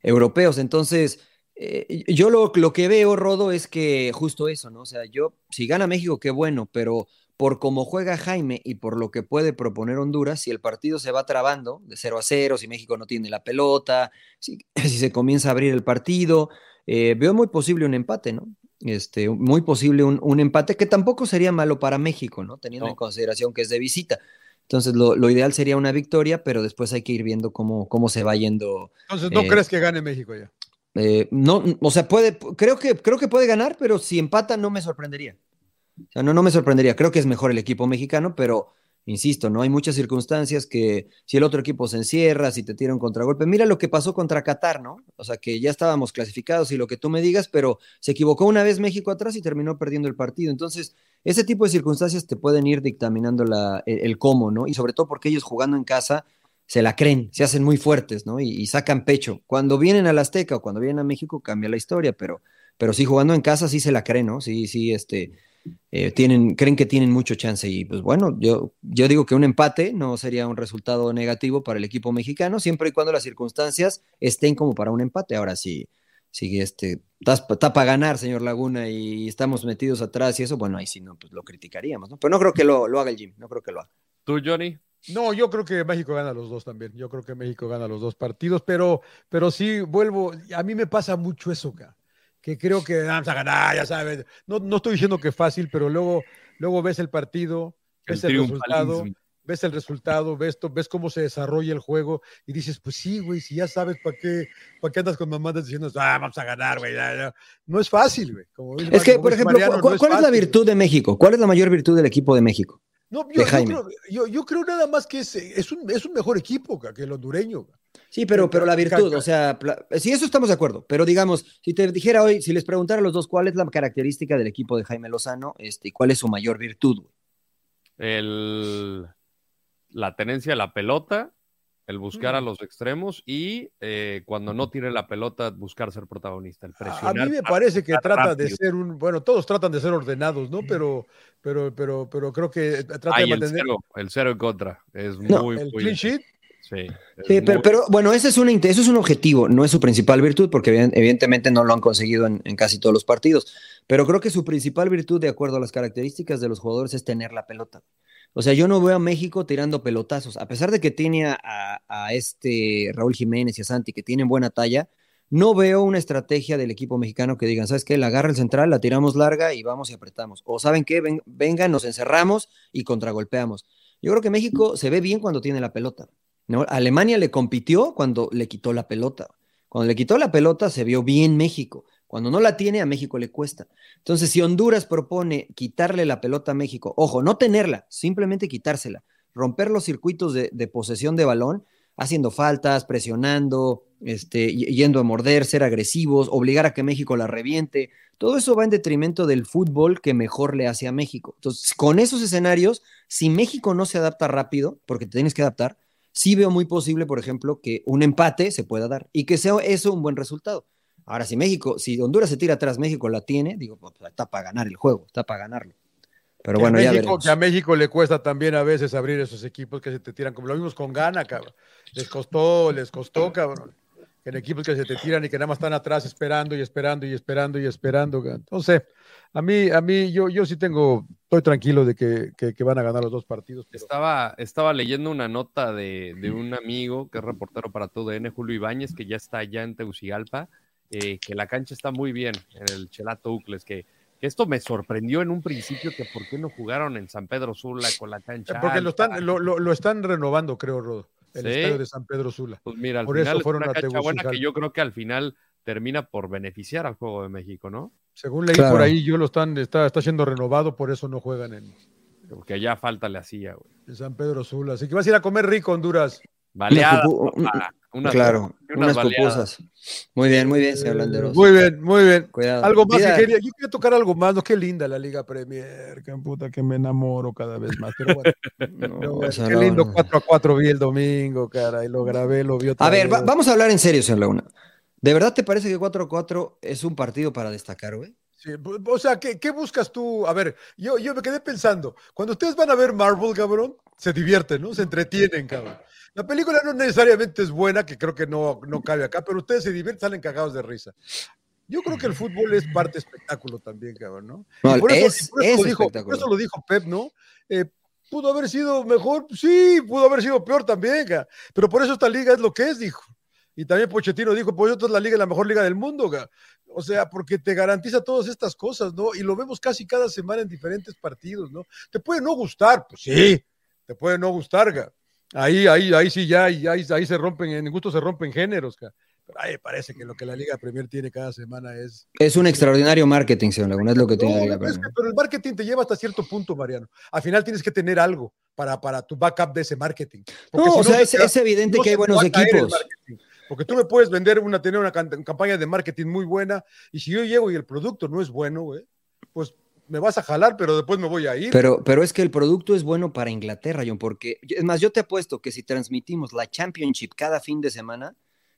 europeos, entonces eh, yo lo, lo que veo, Rodo, es que justo eso, ¿no? O sea, yo, si gana México, qué bueno, pero por cómo juega Jaime y por lo que puede proponer Honduras, si el partido se va trabando de 0 a 0, si México no tiene la pelota, si, si se comienza a abrir el partido, eh, veo muy posible un empate, ¿no? Este, muy posible un, un empate que tampoco sería malo para México, ¿no? Teniendo No. en consideración que es de visita. Entonces, lo, lo ideal sería una victoria, pero después hay que ir viendo cómo, cómo se va yendo. Entonces, ¿no eh, crees que gane México ya? Eh, no, o sea, puede, creo que, creo que puede ganar, pero si empata no me sorprendería. O sea, no, no me sorprendería. Creo que es mejor el equipo mexicano, pero insisto, no hay muchas circunstancias que si el otro equipo se encierra, si te tira un contragolpe, mira lo que pasó contra Qatar, ¿no? O sea, que ya estábamos clasificados y lo que tú me digas, pero se equivocó una vez México atrás y terminó perdiendo el partido. Entonces, ese tipo de circunstancias te pueden ir dictaminando la, el, cómo, ¿no? Y sobre todo porque ellos jugando en casa se la creen, se hacen muy fuertes, ¿no? Y, sacan pecho. Cuando vienen al Azteca o cuando vienen a México cambia la historia, pero, pero sí jugando en casa sí se la creen, ¿no? Sí, sí, este eh, tienen, creen que tienen mucho chance y pues bueno, yo, yo digo que un empate no sería un resultado negativo para el equipo mexicano, siempre y cuando las circunstancias estén como para un empate. Ahora sí, si este, está para ganar, señor Laguna, y estamos metidos atrás y eso, bueno, ahí sí no, pues lo criticaríamos, ¿no? Pero no creo que lo, lo haga el Jim, no creo que lo haga. ¿Tú, Johnny? No, yo creo que México gana los dos también. Yo creo que México gana los dos partidos, pero, pero sí vuelvo. A mí me pasa mucho eso, acá que creo que vamos a ganar, ya sabes. No, no estoy diciendo que es fácil, pero luego, luego ves el partido, ves el, resultado, ves el resultado, ves, ves cómo se desarrolla el juego y dices, pues sí, güey, si ya sabes para qué, para qué andas con mamadas diciendo, ah, vamos a ganar, güey. No es fácil, güey. es que, por ejemplo, ¿cuál, es, la virtud de México? ¿Cuál es la mayor virtud del equipo de México? No, yo, creo, yo, creo, nada más que es, es, un, es un mejor equipo que el hondureño. Sí, pero, pero la virtud, o sea, sí, eso estamos de acuerdo, pero digamos, si te dijera hoy, si les preguntara a los dos cuál es la característica del equipo de Jaime Lozano, este, cuál es su mayor virtud. El, la tenencia de la pelota, el buscar a mm. los extremos y eh, cuando no tiene la pelota, buscar ser protagonista, el presionar. A mí me parece que trata de ser un, bueno, todos tratan de ser ordenados, ¿no? Pero, pero, pero, pero creo que trata de mantener. El cero, el cero en contra, es muy. El clean sheet Sí, pero, bueno, ese es, un, eso es un objetivo, no es su principal virtud, porque evidentemente no lo han conseguido en, casi todos los partidos. Pero creo que su principal virtud, de acuerdo a las características de los jugadores, es tener la pelota. O sea, yo no veo a México tirando pelotazos, a pesar de que tiene a, a este Raúl Jiménez y a Santi, que tienen buena talla, no veo una estrategia del equipo mexicano que digan, ¿sabes qué? La agarra el central, la tiramos larga y vamos y apretamos. O ¿saben qué? Ven, vengan, nos encerramos y contragolpeamos. Yo creo que México se ve bien cuando tiene la pelota. Alemania le compitió cuando le quitó la pelota. Cuando le quitó la pelota se vio bien México. Cuando no la tiene, a México le cuesta. Entonces, si Honduras propone quitarle la pelota a México, ojo, no tenerla, simplemente quitársela, romper los circuitos de, posesión de balón, haciendo faltas, presionando, este, yendo a morder, ser agresivos, obligar a que México la reviente, todo eso va en detrimento del fútbol que mejor le hace a México. Entonces, con esos escenarios, si México no se adapta rápido, porque te tienes que adaptar, sí veo muy posible, por ejemplo, que un empate se pueda dar y que sea eso un buen resultado. Ahora, si México, si Honduras se tira atrás, México la tiene, digo, pues, está para ganar el juego, está para ganarlo. Pero bueno, ya veremos. Que a México le cuesta también a veces abrir esos equipos que se te tiran, como lo vimos con Gana, cabrón. Les costó, les costó, cabrón. En equipos que se te tiran y que nada más están atrás esperando y esperando y esperando y esperando. Entonces, a mí, a mí, yo, yo sí tengo, estoy tranquilo de que, que, van a ganar los dos partidos. Estaba, estaba leyendo una nota de, de, un amigo que es reportero para TUDN, Julio Ibáñez, que ya está allá en Tegucigalpa, eh, que la cancha está muy bien en el Chelato Ucles, que, que, esto me sorprendió en un principio, que por qué no jugaron en San Pedro Sula con la cancha. Porque lo están, lo, lo, están renovando, creo, Rodo, el estadio de San Pedro Sula. Pues mira, al por final eso fueron es una cancha buena que yo creo que al final termina por beneficiar al juego de México, ¿no? Según leí por ahí, yo lo están, está, está siendo renovado, por eso no juegan en. Porque allá falta le hacía, güey. En San Pedro Sula. Así que vas a ir a comer rico, Honduras. Claro, unas pupusas. Muy bien, muy bien, señor Landeros. Muy bien, muy bien. Cuidado. Algo más que quería, yo quería tocar algo más, no, qué linda la Liga Premier, qué puta que me enamoro cada vez más. Pero bueno, qué lindo 4 a 4 vi el domingo, cara, y lo grabé, lo vi otra A ver, vamos a hablar en serio, señor Laguna. ¿De verdad te parece que 4-4 es un partido para destacar, güey? Sí, o sea, ¿qué, ¿qué, buscas tú? A ver, yo, yo me quedé pensando, cuando ustedes van a ver Marvel, cabrón, se divierten, ¿no? Se entretienen, cabrón. La película no necesariamente es buena, que creo que no, no cabe acá, pero ustedes se divierten, salen cagados de risa. Yo creo que el fútbol es parte espectáculo también, cabrón, ¿no? por, eso, lo dijo, por, eso, lo dijo, Pep, ¿no? Eh, ¿Pudo haber sido mejor? Sí, pudo haber sido peor también, cabrón. pero por eso esta liga es lo que es, dijo. Y también Pochettino dijo, pues esto es la liga, la mejor liga del mundo, o sea, porque te garantiza todas estas cosas, ¿no? Y lo vemos casi cada semana en diferentes partidos, ¿no? Te puede no gustar, pues sí, te puede no gustar, ¿ga? Ahí, ahí, ahí sí ya, ahí, ahí se rompen, en gusto se rompen géneros, ¿ga? Pero ahí parece que lo que la Liga Premier tiene cada semana es. Es un extraordinario marketing, señor Laguna, es lo que tiene la Liga Premier. pero el marketing te lleva hasta cierto punto, Mariano. Al final tienes que tener algo para, para tu backup de ese marketing. no, o sea, es, evidente que hay buenos equipos. Porque tú me puedes vender una, tener una campaña de marketing muy buena, y si yo llego y el producto no es bueno, güey, pues me vas a jalar, pero después me voy a ir. Pero, pero es que el producto es bueno para Inglaterra, John, porque es más, yo te apuesto que si transmitimos la Championship cada fin de semana,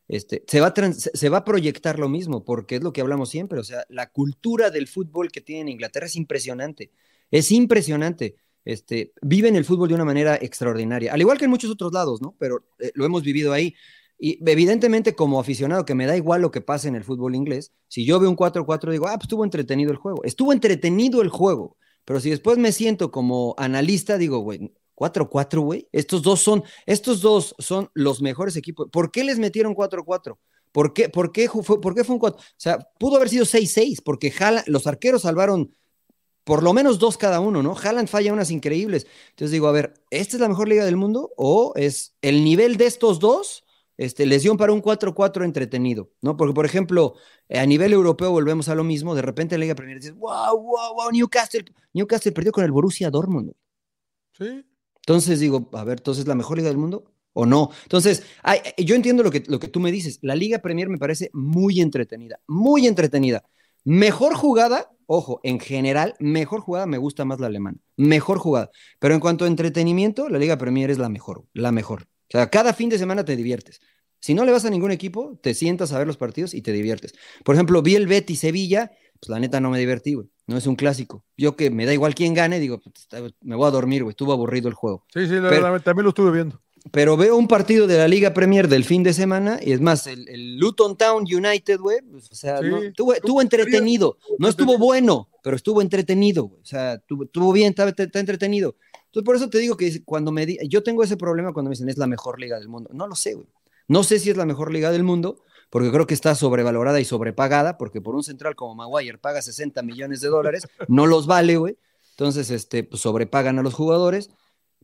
este, se, va a se va a proyectar lo mismo, porque es lo que hablamos siempre, o sea, la cultura del fútbol que tiene en Inglaterra es impresionante, es impresionante. Este, viven el fútbol de una manera extraordinaria, al igual que en muchos otros lados, ¿no? Pero eh, lo hemos vivido ahí. Y evidentemente, como aficionado, que me da igual lo que pase en el fútbol inglés, si yo veo un 4-4, digo, ah, pues estuvo entretenido el juego. Estuvo entretenido el juego. Pero si después me siento como analista, digo, güey, 4-4, güey. Estos dos son, estos dos son los mejores equipos. ¿Por qué les metieron 4-4? ¿Por qué, por, qué fue, ¿Por qué fue un 4? O sea, pudo haber sido 6-6, porque los arqueros salvaron por lo menos dos cada uno, ¿no? Haaland falla unas increíbles. Entonces digo, a ver, ¿esta es la mejor liga del mundo? ¿O es el nivel de estos dos? Este, lesión para un 4-4 entretenido, ¿no? Porque, por ejemplo, a nivel europeo volvemos a lo mismo, de repente en la Liga Premier dices, wow, wow, wow, Newcastle, Newcastle perdió con el Borussia Dortmund. Sí. Entonces digo, a ver, entonces la mejor liga del mundo o no. Entonces, yo entiendo lo que, lo que tú me dices. La Liga Premier me parece muy entretenida, muy entretenida. Mejor jugada, ojo, en general, mejor jugada me gusta más la alemana. Mejor jugada. Pero en cuanto a entretenimiento, la Liga Premier es la mejor, la mejor. O sea, cada fin de semana te diviertes. Si no le vas a ningún equipo, te sientas a ver los partidos y te diviertes. Por ejemplo, vi el Betty Sevilla, pues la neta no me divertí, güey. No es un clásico. Yo que me da igual quién gane, digo, pues, me voy a dormir, güey. Estuvo aburrido el juego. Sí, sí, también lo estuve viendo. Pero veo un partido de la Liga Premier del fin de semana y es más, el, Luton Town United, güey, pues, o sea, estuvo, entretenido. No estuvo bueno, pero estuvo entretenido, güey. O sea, estuvo, bien, está, está entretenido. Entonces, por eso te digo que cuando me di, yo tengo ese problema cuando me dicen es la mejor liga del mundo. No lo sé, güey. No sé si es la mejor liga del mundo, porque creo que está sobrevalorada y sobrepagada, porque por un central como Maguire paga 60 millones de dólares, no los vale, güey. Entonces, este, pues sobrepagan a los jugadores.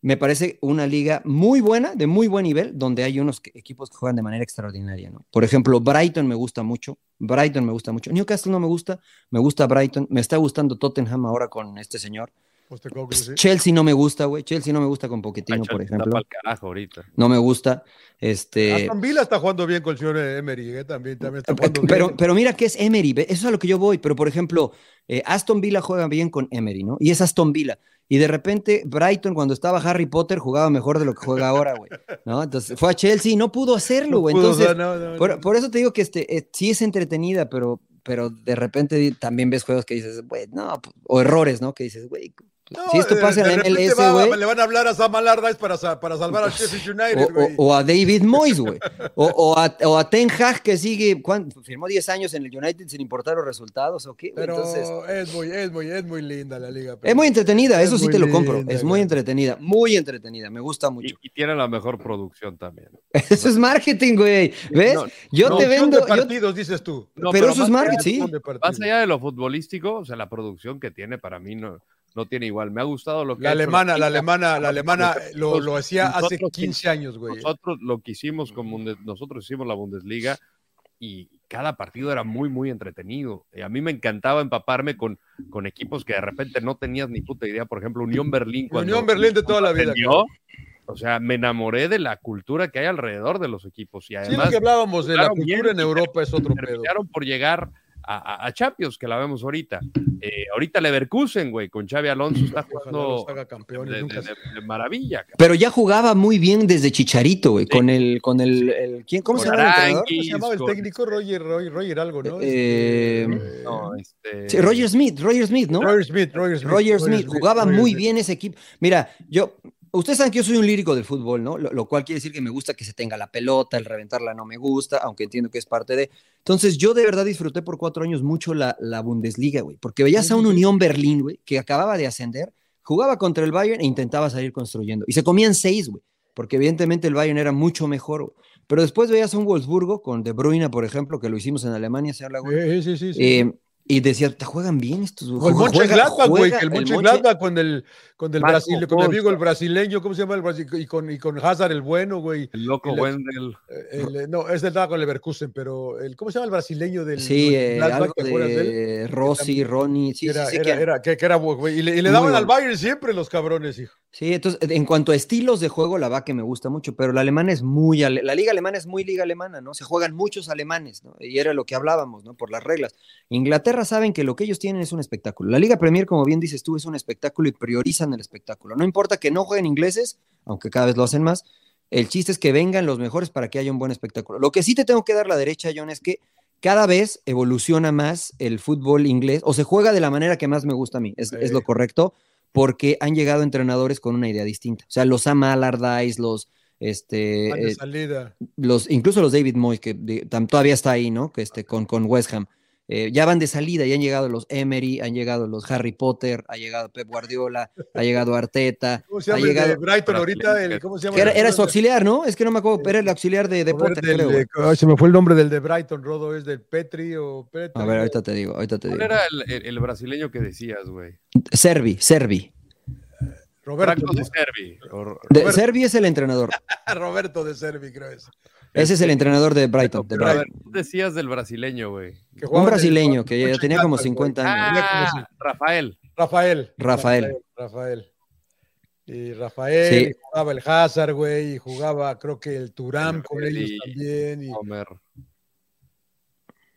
Me parece una liga muy buena, de muy buen nivel, donde hay unos equipos que juegan de manera extraordinaria, ¿no? Por ejemplo, Brighton me gusta mucho, Brighton me gusta mucho, Newcastle no me gusta, me gusta Brighton, me está gustando Tottenham ahora con este señor. Chelsea no me gusta, güey. Chelsea no me gusta con Poquetino, por ejemplo. No me gusta. Este... Aston Villa está jugando bien con el señor Emery, ¿eh? también, también está jugando pero, bien. Pero mira que es Emery, eso es a lo que yo voy. Pero por ejemplo, eh, Aston Villa juega bien con Emery, ¿no? Y es Aston Villa. Y de repente Brighton, cuando estaba Harry Potter, jugaba mejor de lo que juega ahora, güey. ¿no? Entonces fue a Chelsea y no pudo hacerlo, güey. Entonces, por, eso te digo que este, eh, sí es entretenida, pero, pero de repente también ves juegos que dices, güey, no, o errores, ¿no? Que dices, güey, si esto pasa en la MLS, güey. Le van a hablar a Sam Allardyce para, para salvar a Sheffield United, güey. O, a David Moyes, güey. O, a, o, a, Ten Hag, que sigue, firmó 10 años en el United sin importar los resultados, ¿o qué? Pero es, muy, es, muy, es muy linda la liga. Es muy entretenida, eso sí te lo compro. es muy entretenida, muy entretenida, me gusta mucho. Y, tiene la mejor producción también. eso es marketing, güey. ¿Ves? yo te vendo. De partidos, dices tú. pero, eso es marketing, sí. Más allá de lo futbolístico, o sea, la producción que tiene para mí no no tiene igual. Me ha gustado lo que... La alemana, la alemana, la alemana lo, lo hacía hace 15 años, güey. Nosotros lo que hicimos, como nosotros hicimos la Bundesliga y cada partido era muy, muy entretenido. Y a mí me encantaba empaparme con, con equipos que de repente no tenías ni puta idea. Por ejemplo, Unión Berlín. Unión Berlín de toda la vida. o sea, me enamoré de la cultura que hay alrededor de los equipos. Y además, sí, que hablábamos de la cultura en Europa es otro pedo. por llegar a, Champions, que la vemos ahorita. Eh, ahorita Leverkusen, güey, con Xavi Alonso está jugando de, maravilla. Pero ya jugaba muy bien desde Chicharito, güey, con el, con el, ¿quién, ¿cómo se llama el ¿Cómo se llamaba el técnico? Roger, Roger, Roger algo, ¿no? Eh, este, no este... Roger Smith, Roger Smith, ¿no? Roger Smith, Roger Smith. Roger Smith, jugaba muy bien ese equipo. Mira, yo, Ustedes saben que yo soy un lírico del fútbol, ¿no? Lo, cual quiere decir que me gusta que se tenga la pelota, el reventarla no me gusta, aunque entiendo que es parte de. Entonces, yo de verdad disfruté por cuatro años mucho la, la Bundesliga, güey, porque veías a un Unión Berlín, güey, que acababa de ascender, jugaba contra el Bayern e intentaba salir construyendo. Y se comían seis, güey, porque evidentemente el Bayern era mucho mejor, Pero después veías a un Wolfsburgo con De Bruyne, por ejemplo, que lo hicimos en Alemania, se habla, güey. Sí, sí, sí. Eh, Y decía, ¿te juegan bien estos O el Mönchengladbach, güey, que el Mönchengladbach con el, con el Brasil, con el amigo el brasileño, ¿cómo se llama el Brasil? Y con, y con Hazard el bueno, güey. El loco El- Wendel. El- no, ese estaba con Leverkusen, pero el, ¿cómo se llama el brasileño del Sí, eh, Mönchengladbach? algo ¿Te acuerdas de él? de Rossi, Ronnie, sí, era, sí, sí, era, que- era- que, que era, güey, y le, y le daban al. Bayern siempre los cabrones, hijo. Sí, entonces, en cuanto a estilos de juego, la va que me gusta mucho, pero la alemana es muy, ale- la liga alemana es muy liga alemana, ¿no? Se juegan muchos alemanes, ¿no? Y era lo que hablábamos, ¿no? Por las reglas. Inglaterra saben que lo que ellos tienen es un espectáculo. La Liga Premier, como bien dices tú, es un espectáculo y priorizan el espectáculo. No importa que no jueguen ingleses, aunque cada vez lo hacen más, el chiste es que vengan los mejores para que haya un buen espectáculo. Lo que sí te tengo que dar la derecha, John, es que cada vez evoluciona más el fútbol inglés, o se juega de la manera que más me gusta a mí, es, es lo correcto, porque han llegado entrenadores con una idea distinta. O sea, los Sam Allardyce, los, este, eh, los, incluso los David Moyes, que de- tam- todavía está ahí, ¿no? Que este, con, con West Ham. Eh, ya van de salida, ya han llegado los Emery, han llegado los Harry Potter, ha llegado Pep Guardiola, ha llegado Arteta, ¿Cómo se ha llama el de llegado... Brighton ahorita? El, ¿Cómo se llama? era, era su auxiliar, ¿no? Es que no me acuerdo, era el auxiliar de, de Potter, del creo. de- ay, se me fue el nombre del de Brighton, Rodo, es del Petri o Petri. A ver, ahorita te digo, ahorita te ¿Cuál digo. era el, el- el brasileño que decías, güey? Servi, Servi. Roberto, de Servi. O- De. Servi es el entrenador. Roberto de Servi, creo es. Ese es el entrenador de Brighton. de Pero a Brighton. ver, ¿qué decías del brasileño, güey? Un brasileño que ya tenía como güey. 50 años. Ah, Rafael. Rafael. Rafael. Rafael. Y Rafael, Sí. y jugaba el Hazard, güey, y jugaba, creo que el Turam El con ellos también. Y, Homer.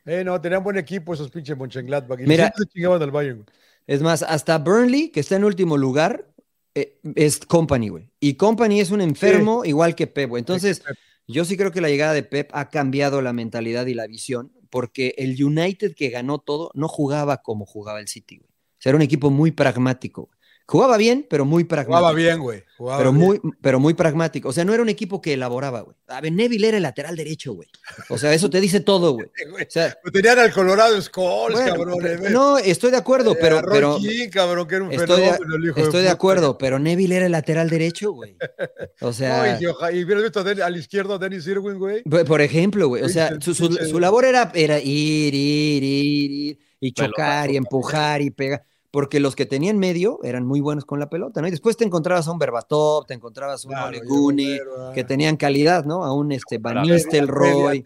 eh, no, tenían buen equipo esos pinches Mönchengladbach. Y Mira. chingaban al Bayern. güey. Es más, hasta Burnley, que está en último lugar, eh, es Company, güey. Y Company es un enfermo igual que Pep, güey. Entonces, yo sí creo que la llegada de Pep ha cambiado la mentalidad y la visión, porque el United que ganó todo no jugaba como jugaba el City. O sea, era un equipo muy pragmático. Jugaba bien, pero muy pragmático. Jugaba bien, güey. jugaba Pero bien. muy, pero muy pragmático. O sea, no era un equipo que elaboraba, güey. A ver, Neville era el lateral derecho, güey. O sea, eso te dice todo, güey. O sea, Tenían al Colorado Skulls, bueno, cabrón. eh, güey. no, estoy de acuerdo, Eh, pero, pero Keane, cabrón, que era un estoy de, fenómeno, el hijo estoy de puta. acuerdo, pero Neville era el lateral derecho, güey. O No, sea, y, oja- y hubieras visto al izquierdo a Dennis Irwin, güey. por ejemplo, güey, o sea, su, su- su labor era, era ir, ir, ir, ir, y chocar, y empujar, y pegar, porque los que tenían medio eran muy buenos con la pelota, ¿no? Y después te encontrabas a un Berbatov, te encontrabas a un Claro, Ole ah. que tenían calidad, ¿no? A un este, Van Nistelrooy,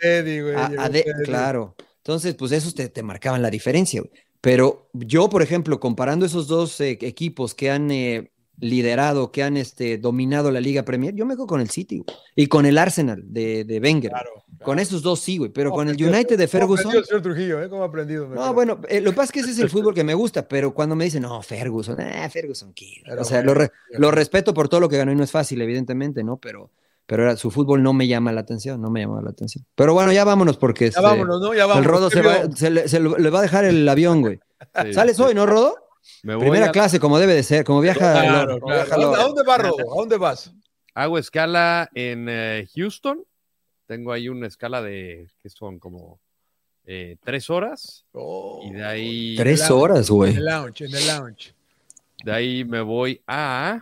a a- a de- claro. Entonces, pues esos te, te marcaban la diferencia, güey. Pero yo, por ejemplo, comparando esos dos eh, equipos que han eh, liderado, que han este, dominado la Liga Premier, yo me quedo con el City güey. y con el Arsenal de, de Wenger. Claro, Con esos dos sí, güey. Pero ¿Cómo con el United de Ferguson. el señor Trujillo, ¿eh? ¿Cómo ha aprendido? No, bueno, eh, lo que pasa es que ese es el fútbol que me gusta, pero cuando me dicen, no, Ferguson, ah, Ferguson, ¿qué? Pero O sea, bueno, lo, re- lo respeto por todo lo que ganó y no es fácil, evidentemente, ¿no? Pero, pero era- su fútbol no me llama la atención, no me llama la atención. Pero bueno, ya vámonos porque Ya este, vámonos, ¿no? Ya vámonos. el Rodo ¿Qué se, va, se le, se lo- le va a dejar el avión, güey. Sí, ¿Sales sí. hoy, no, Rodo? Me voy Primera a- clase, como debe de ser, como viaja. Claro, Loro, como claro. viaja ¿A dónde, Loro. a dónde vas, Rodo? ¿A dónde vas? Hago escala en eh, Houston. Tengo ahí una escala de que son como eh, tres horas. Oh, Y de ahí, Tres horas, En güey. el lounge, en el lounge. de ahí me voy a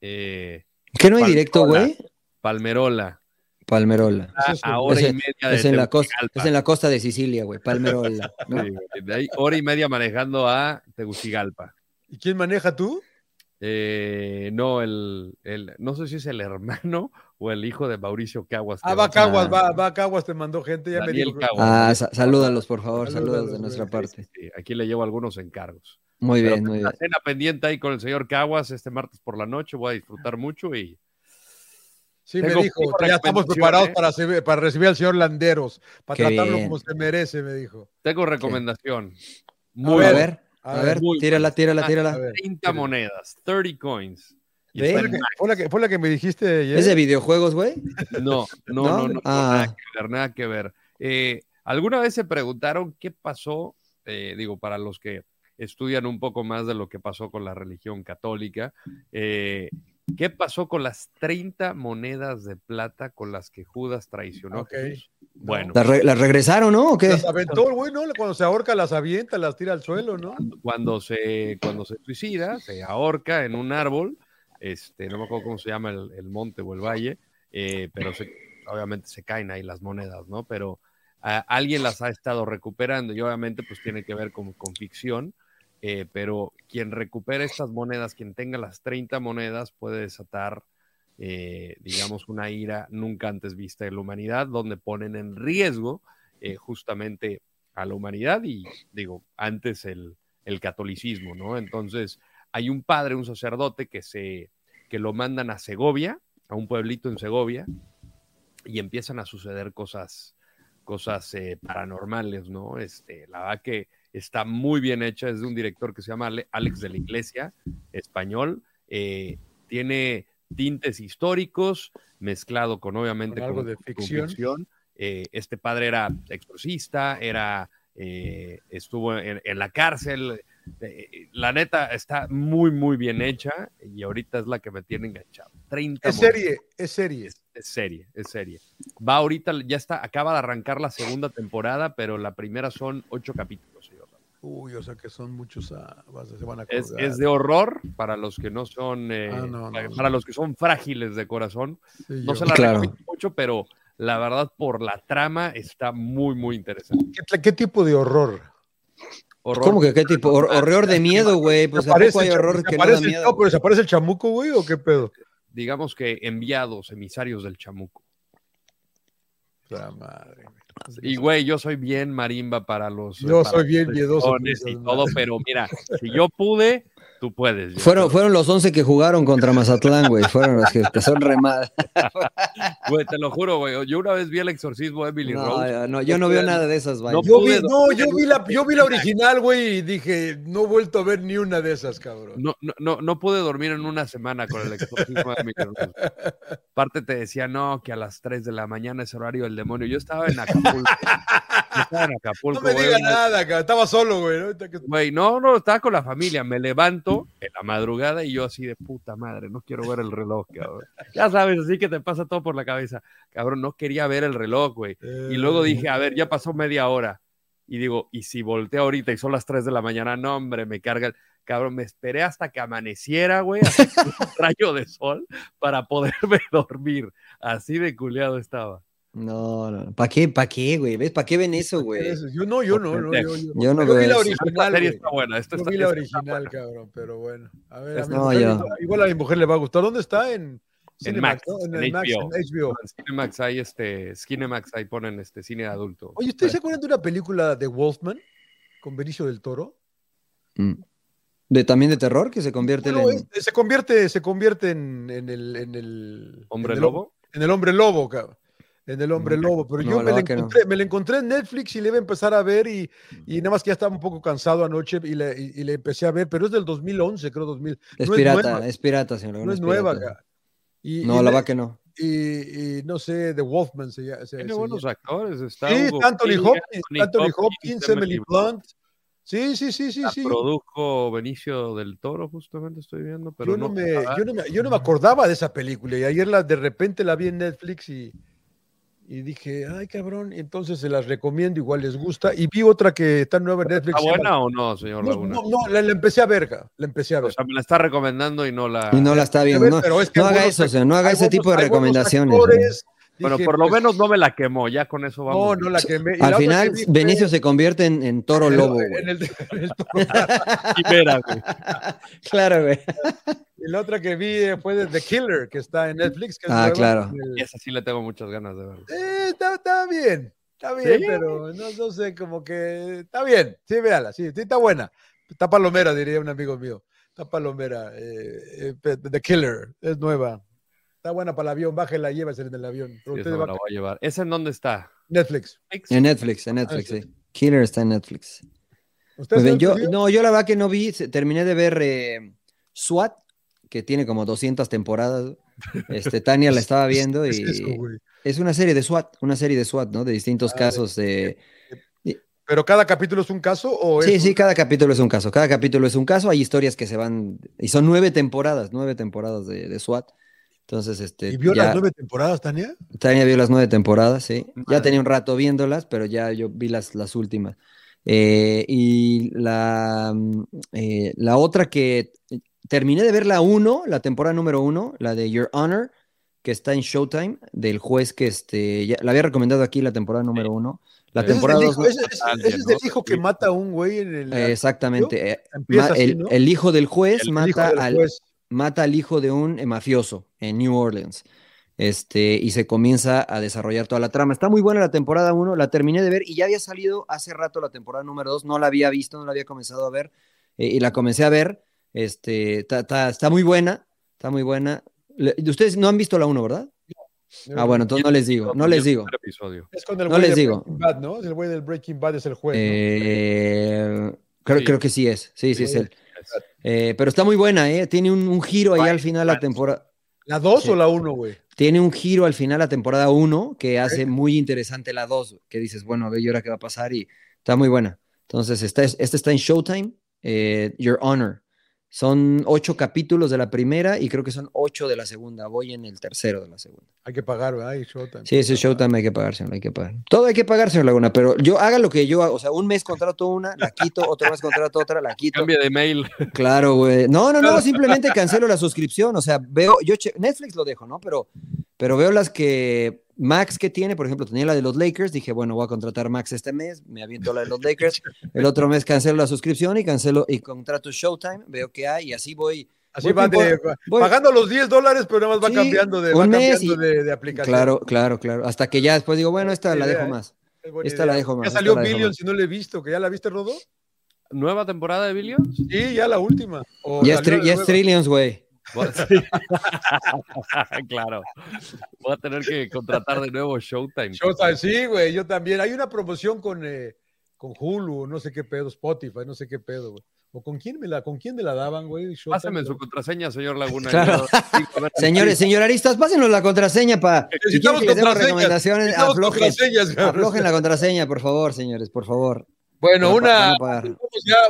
eh, ¿Qué no hay Palmerola. directo, güey? Palmerola. Palmerola. A, Eso es a un- hora ese- y media de Es en, la costa, es en la costa de Sicilia, güey. Palmerola. ¿no? Sí, güey. de ahí hora y media manejando a Tegucigalpa. ¿Y quién maneja tú? Eh, no, el, el, no sé si es el hermano o el hijo de Mauricio Caguas. Ah, va Caguas, Ah. va, va Caguas, te mandó gente, ya Daniel me dijo. Caguas. Ah, sa- salúdalos, por favor, Salúdalos, saludos de nuestra parte. Sí, aquí le llevo algunos encargos. Muy Pero bien, muy la bien. cena pendiente ahí con el señor Caguas este martes por la noche. Voy a disfrutar mucho y Sí, me dijo, ya estamos preparados ¿eh? para, recibir- para recibir al señor Landeros, para Qué tratarlo bien. como se merece, me dijo. tengo recomendación. A Muy ver, ver, a ver, muy tírala, tírala, A tírala. ver, 30 monedas, 30 coins. ¿Fue la, que, fue, la que, fue la que me dijiste ayer? ¿Es de videojuegos, güey? No, no, ¿No? no, no, Ah. nada que ver, nada que ver. Eh, ¿Alguna vez se preguntaron qué pasó? Eh, digo, para los que estudian un poco más de lo que pasó con la religión católica, eh, ¿qué pasó con las 30 monedas de plata con las que Judas traicionó Ok. a Jesús? Bueno, ¿Las, re- las regresaron, no? ¿O qué? Las aventó el güey, ¿no? Cuando se ahorca, las avienta, las tira al suelo, ¿no? cuando se, cuando se suicida, se ahorca en un árbol, este, no me acuerdo cómo se llama el, el monte o el valle, eh, pero se- obviamente se caen ahí las monedas, ¿no? Pero alguien las ha estado recuperando y obviamente pues tiene que ver con, con ficción, eh, pero quien recupere estas monedas, quien tenga las 30 monedas, puede desatar, eh, digamos, una ira nunca antes vista de la humanidad, donde ponen en riesgo eh, justamente a la humanidad y, digo, antes el, el, catolicismo, ¿no? Entonces, hay un padre, un sacerdote que, se, que lo mandan a Segovia, a un pueblito en Segovia, y empiezan a suceder cosas, cosas paranormales, ¿no? Este, la verdad que está muy bien hecha, es de un director que se llama Alex de la Iglesia, español, eh, tiene tintes históricos mezclado con obviamente con algo de ficción. Eh, este padre era exorcista, era, eh, estuvo en, la cárcel, la neta está muy, muy bien hecha y ahorita es la que me tiene enganchado. 30 es serie, es serie. Es, serie, es serie. Va ahorita, ya está, acaba de arrancar la segunda temporada, pero la primera son ocho capítulos. Uy, o sea que son muchos, ah, se van a es, es, de horror para los que no son, eh, ah, para, los que son frágiles de corazón. no se la claro. mucho, pero la verdad por la trama está muy, muy interesante. ¿Qué, tipo de horror? horror? ¿Cómo que qué tipo? horror de miedo, güey. Pues ¿a hay horror que no da miedo? No, pero ¿desaparece el chamuco, güey, o qué pedo? Digamos que enviados, emisarios del chamuco. La madre. Y güey, yo soy bien marimba para los. Yo soy bien miedoso. Y todo, pero mira, si yo pude, tú puedes. Fueron, fueron los 11 que jugaron contra Mazatlán, güey. Fueron los que, son remadas. Güey, te lo juro, güey. Yo una vez vi el exorcismo de Emily no, Rose. No, yo no veo nada de esas, güey. No, yo, vi, no yo, vi la, yo vi la original, güey, y dije, no he vuelto a ver ni una de esas, cabrón. No, no, no, no pude dormir en una semana con el exorcismo de Emily Rose. Aparte te decía, no, que a las 3 de la mañana es horario del demonio. Yo estaba en Acapulco. estaba en Acapulco. No me diga nada, cabrón. Estaba solo, güey. Güey, no, no, estaba con la familia. Me levanto en la madrugada y yo así de puta madre, no quiero ver el reloj, cabrón. Ya sabes, así que te pasa todo por la cabeza. Cabrón, no quería ver el reloj, güey. Y luego eh. dije, a ver, ya pasó media hora. Y digo, y si volteo ahorita y son las 3 de la mañana, no, hombre, me carga. Cabrón, me esperé hasta que amaneciera, güey, hasta un rayo de sol para poderme dormir. Así de culeado estaba. No, no, ¿para qué? ¿Para qué, güey? ¿Ves? ¿Para qué ven eso, güey? Yo no, yo no, no yo, yo, yo, no veo vi la original. Esta está buena. Esto yo vi la original, cabrón, pero bueno. A ver, a mi no, mujer, igual a mi mujer le va a gustar. ¿Dónde está? En, en Max, ¿no? en, el Max, HBO. En HBO. En Cinemax hay este, Skinemax, ahí ponen este cine de adulto. Oye, ¿ustedes se acuerdan de una película de Wolfman con Benicio del Toro? Mm. ¿De, ¿También de terror que se convierte bueno, en... Se convierte, se convierte en, en el, en el... ¿Hombre en el, lobo? En el hombre lobo, cabrón en El Hombre Lobo, pero yo me la, encontré, me la, encontré, en Netflix y le iba a empezar a ver y, y nada más que ya estaba un poco cansado anoche y le, y, le, empecé a ver, pero es del 2011, creo 2000. Es pirata, es, pirata, señor. No, es, nueva acá. Y, no, la va que no. Y, no sé, The Wolfman se, llama. Tiene buenos actores. Está sí, Anthony Hopkins, Anthony Hopkins, Emily Blunt. Sí, sí, sí, sí, sí. Produjo Benicio del Toro, justamente estoy viendo, pero yo no, me, yo no, me, yo no me acordaba de esa película y ayer la, de repente la vi en Netflix y, y dije, ay cabrón, entonces se las recomiendo, igual les gusta. Y vi otra que está nueva en Netflix. ¿Está buena o no, señor Laguna? No, no, la, empecé a ver, la empecé a ver. O sea, me la está recomendando y no la... Y no la está viendo. no, no haga eso, señor, no haga ese tipo de recomendaciones. bueno, por lo pues menos no me la quemó, ya con eso vamos. No, no la quemé. Al final, Benicio se convierte en, toro lobo. En el, en el toro. güey. Claro, güey. Y la otra que vi fue de The Killer, que está en Netflix. ah, claro. Y esa sí le tengo muchas ganas de ver. Eh, está, bien, está bien, pero no, no, sé, como que está bien. Sí, véala, sí, sí, está buena. Está palomera, diría un amigo mío. Está palomera. Eh, eh, The Killer, es nueva. Está buena para el avión, bájela, llévasela en el avión. Sí, la voy a llevar. ¿Esa en dónde está? Netflix. En Netflix, en Netflix, ah, sí. Killer está en Netflix. Pues yo, no, yo la verdad que no vi, terminé de ver SWAT, que tiene como 200 temporadas. Este, Tania la estaba viendo y es, una serie de SWAT, una serie de SWAT, ¿no? De distintos ah, casos de... ¿Pero cada capítulo es un caso o Sí, sí, cada capítulo es un caso. Cada capítulo es un caso. Hay historias que se van... Y son nueve temporadas, nueve temporadas de, SWAT. Entonces, este... ¿Y vio las nueve temporadas, Tania? Tania vio las nueve temporadas, sí. Ya tenía un rato viéndolas, pero ya yo vi las, las últimas. Eh, y la, mm, eh, la otra que terminé de ver la 1, la temporada número 1, la de Your Honor, que está en Showtime, del juez que este, ya, la había recomendado aquí la temporada número 1. La Ese temporada ese, 2 es, el hijo- ese es- ese es el hijo que mata a un güey en el. Exactamente. eh, ma- así, el, ¿no? el hijo del juez el mata, del al, juez. mata al hijo de un eh, mafioso en New Orleans. Este, y se comienza a desarrollar toda la trama. Está muy buena la temporada 1, la terminé de ver y ya había salido hace rato la temporada número 2, no la había visto, no la había comenzado a ver eh, y la comencé a ver. Este, ta- ta- está muy buena, está muy buena. Le- Ustedes no han visto la 1, ¿verdad? Ah, bueno, entonces no les digo, no les digo. Es con el no les digo. Bad, ¿no? El güey del Breaking Bad es el juez. ¿no? Eh, creo, Sí. creo que sí es, sí, sí es Sí. él. Eh, pero está muy buena, ¿eh? Tiene un, un giro ahí Vale, al final la vale. temporada. ¿La 2 sí. o la 1, güey? Tiene un giro al final la temporada 1 que hace muy interesante la 2, que dices, bueno, a ver, ¿y ahora qué va a pasar? Y está muy buena. Entonces, esta, es- esta está en Showtime, eh, Your Honor. Son ocho capítulos de la primera y creo que son ocho de la segunda. Voy en el tercero de la segunda. Hay que pagar, ¿verdad? Y Showtime. Sí, ese Showtime hay que pagar, señor, hay que pagar. Todo hay que pagar, señor Laguna, pero yo haga lo que yo hago. O sea, un mes contrato una, la quito, otro mes contrato otra, la quito. Cambia de mail. Claro, güey. No, no, no, simplemente cancelo la suscripción. O sea, veo, yo che- Netflix lo dejo, ¿no? Pero, pero veo las que Max que tiene, por ejemplo, tenía la de los Lakers, dije, bueno, voy a contratar Max este mes, me aviento la de los Lakers. El otro mes cancelo la suscripción y cancelo y contrato Showtime, veo que hay y así voy. Así voy va de, voy- pagando los 10 dólares, pero nada más va Sí, cambiando de, un va mes cambiando y- de, de aplicación. Claro, claro, claro. Hasta que ya después digo, bueno, esta Buena la idea, dejo ¿eh? más. Es Esta idea. la dejo más, Ya esta salió la más. y no le he visto, que ya la viste, Rodó. ¿Nueva temporada de Billions? Sí, ya la última. O Ya es, la ya es. Trillions, güey. Claro. Voy a tener que contratar de nuevo Showtime. Showtime, sí, güey, yo también. Hay una promoción con, eh, con Hulu, no sé qué pedo, Spotify, no sé qué pedo, güey. ¿O con quién me la, con quién me la daban, güey? Showtime, Pásame su contraseña, señor Laguna. Claro. Yo Señores, señoraristas, pásenos la contraseña para. Si quieren que les demos recomendaciones, aflojen, aflojen la contraseña, por favor, señores, por favor. Bueno, una,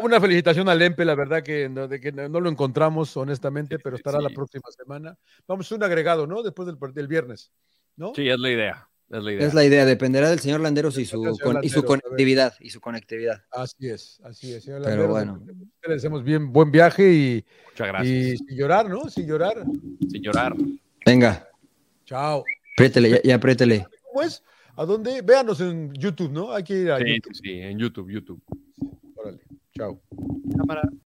una felicitación al Lempe, la verdad que no, de que no lo encontramos, honestamente, pero estará la próxima semana. Vamos a un agregado, ¿no? Después del, del viernes, ¿no? Sí, es la idea. Es la idea. Es la idea, dependerá del señor Landeros y su, Del señor con- y su conectividad. Y su conectividad. Así es, así es. señor Pero Landeros. bueno. Le deseamos bien buen viaje y, Muchas gracias. y sin llorar, ¿no? Sin llorar. Sin llorar. Venga, Chao. apriétele, ya, ya apriétele. ¿Cómo es? ¿A dónde? Véanos en YouTube, ¿no? Hay que ir a Sí, YouTube. sí, sí, en YouTube, YouTube. Órale. Chao. Cámara.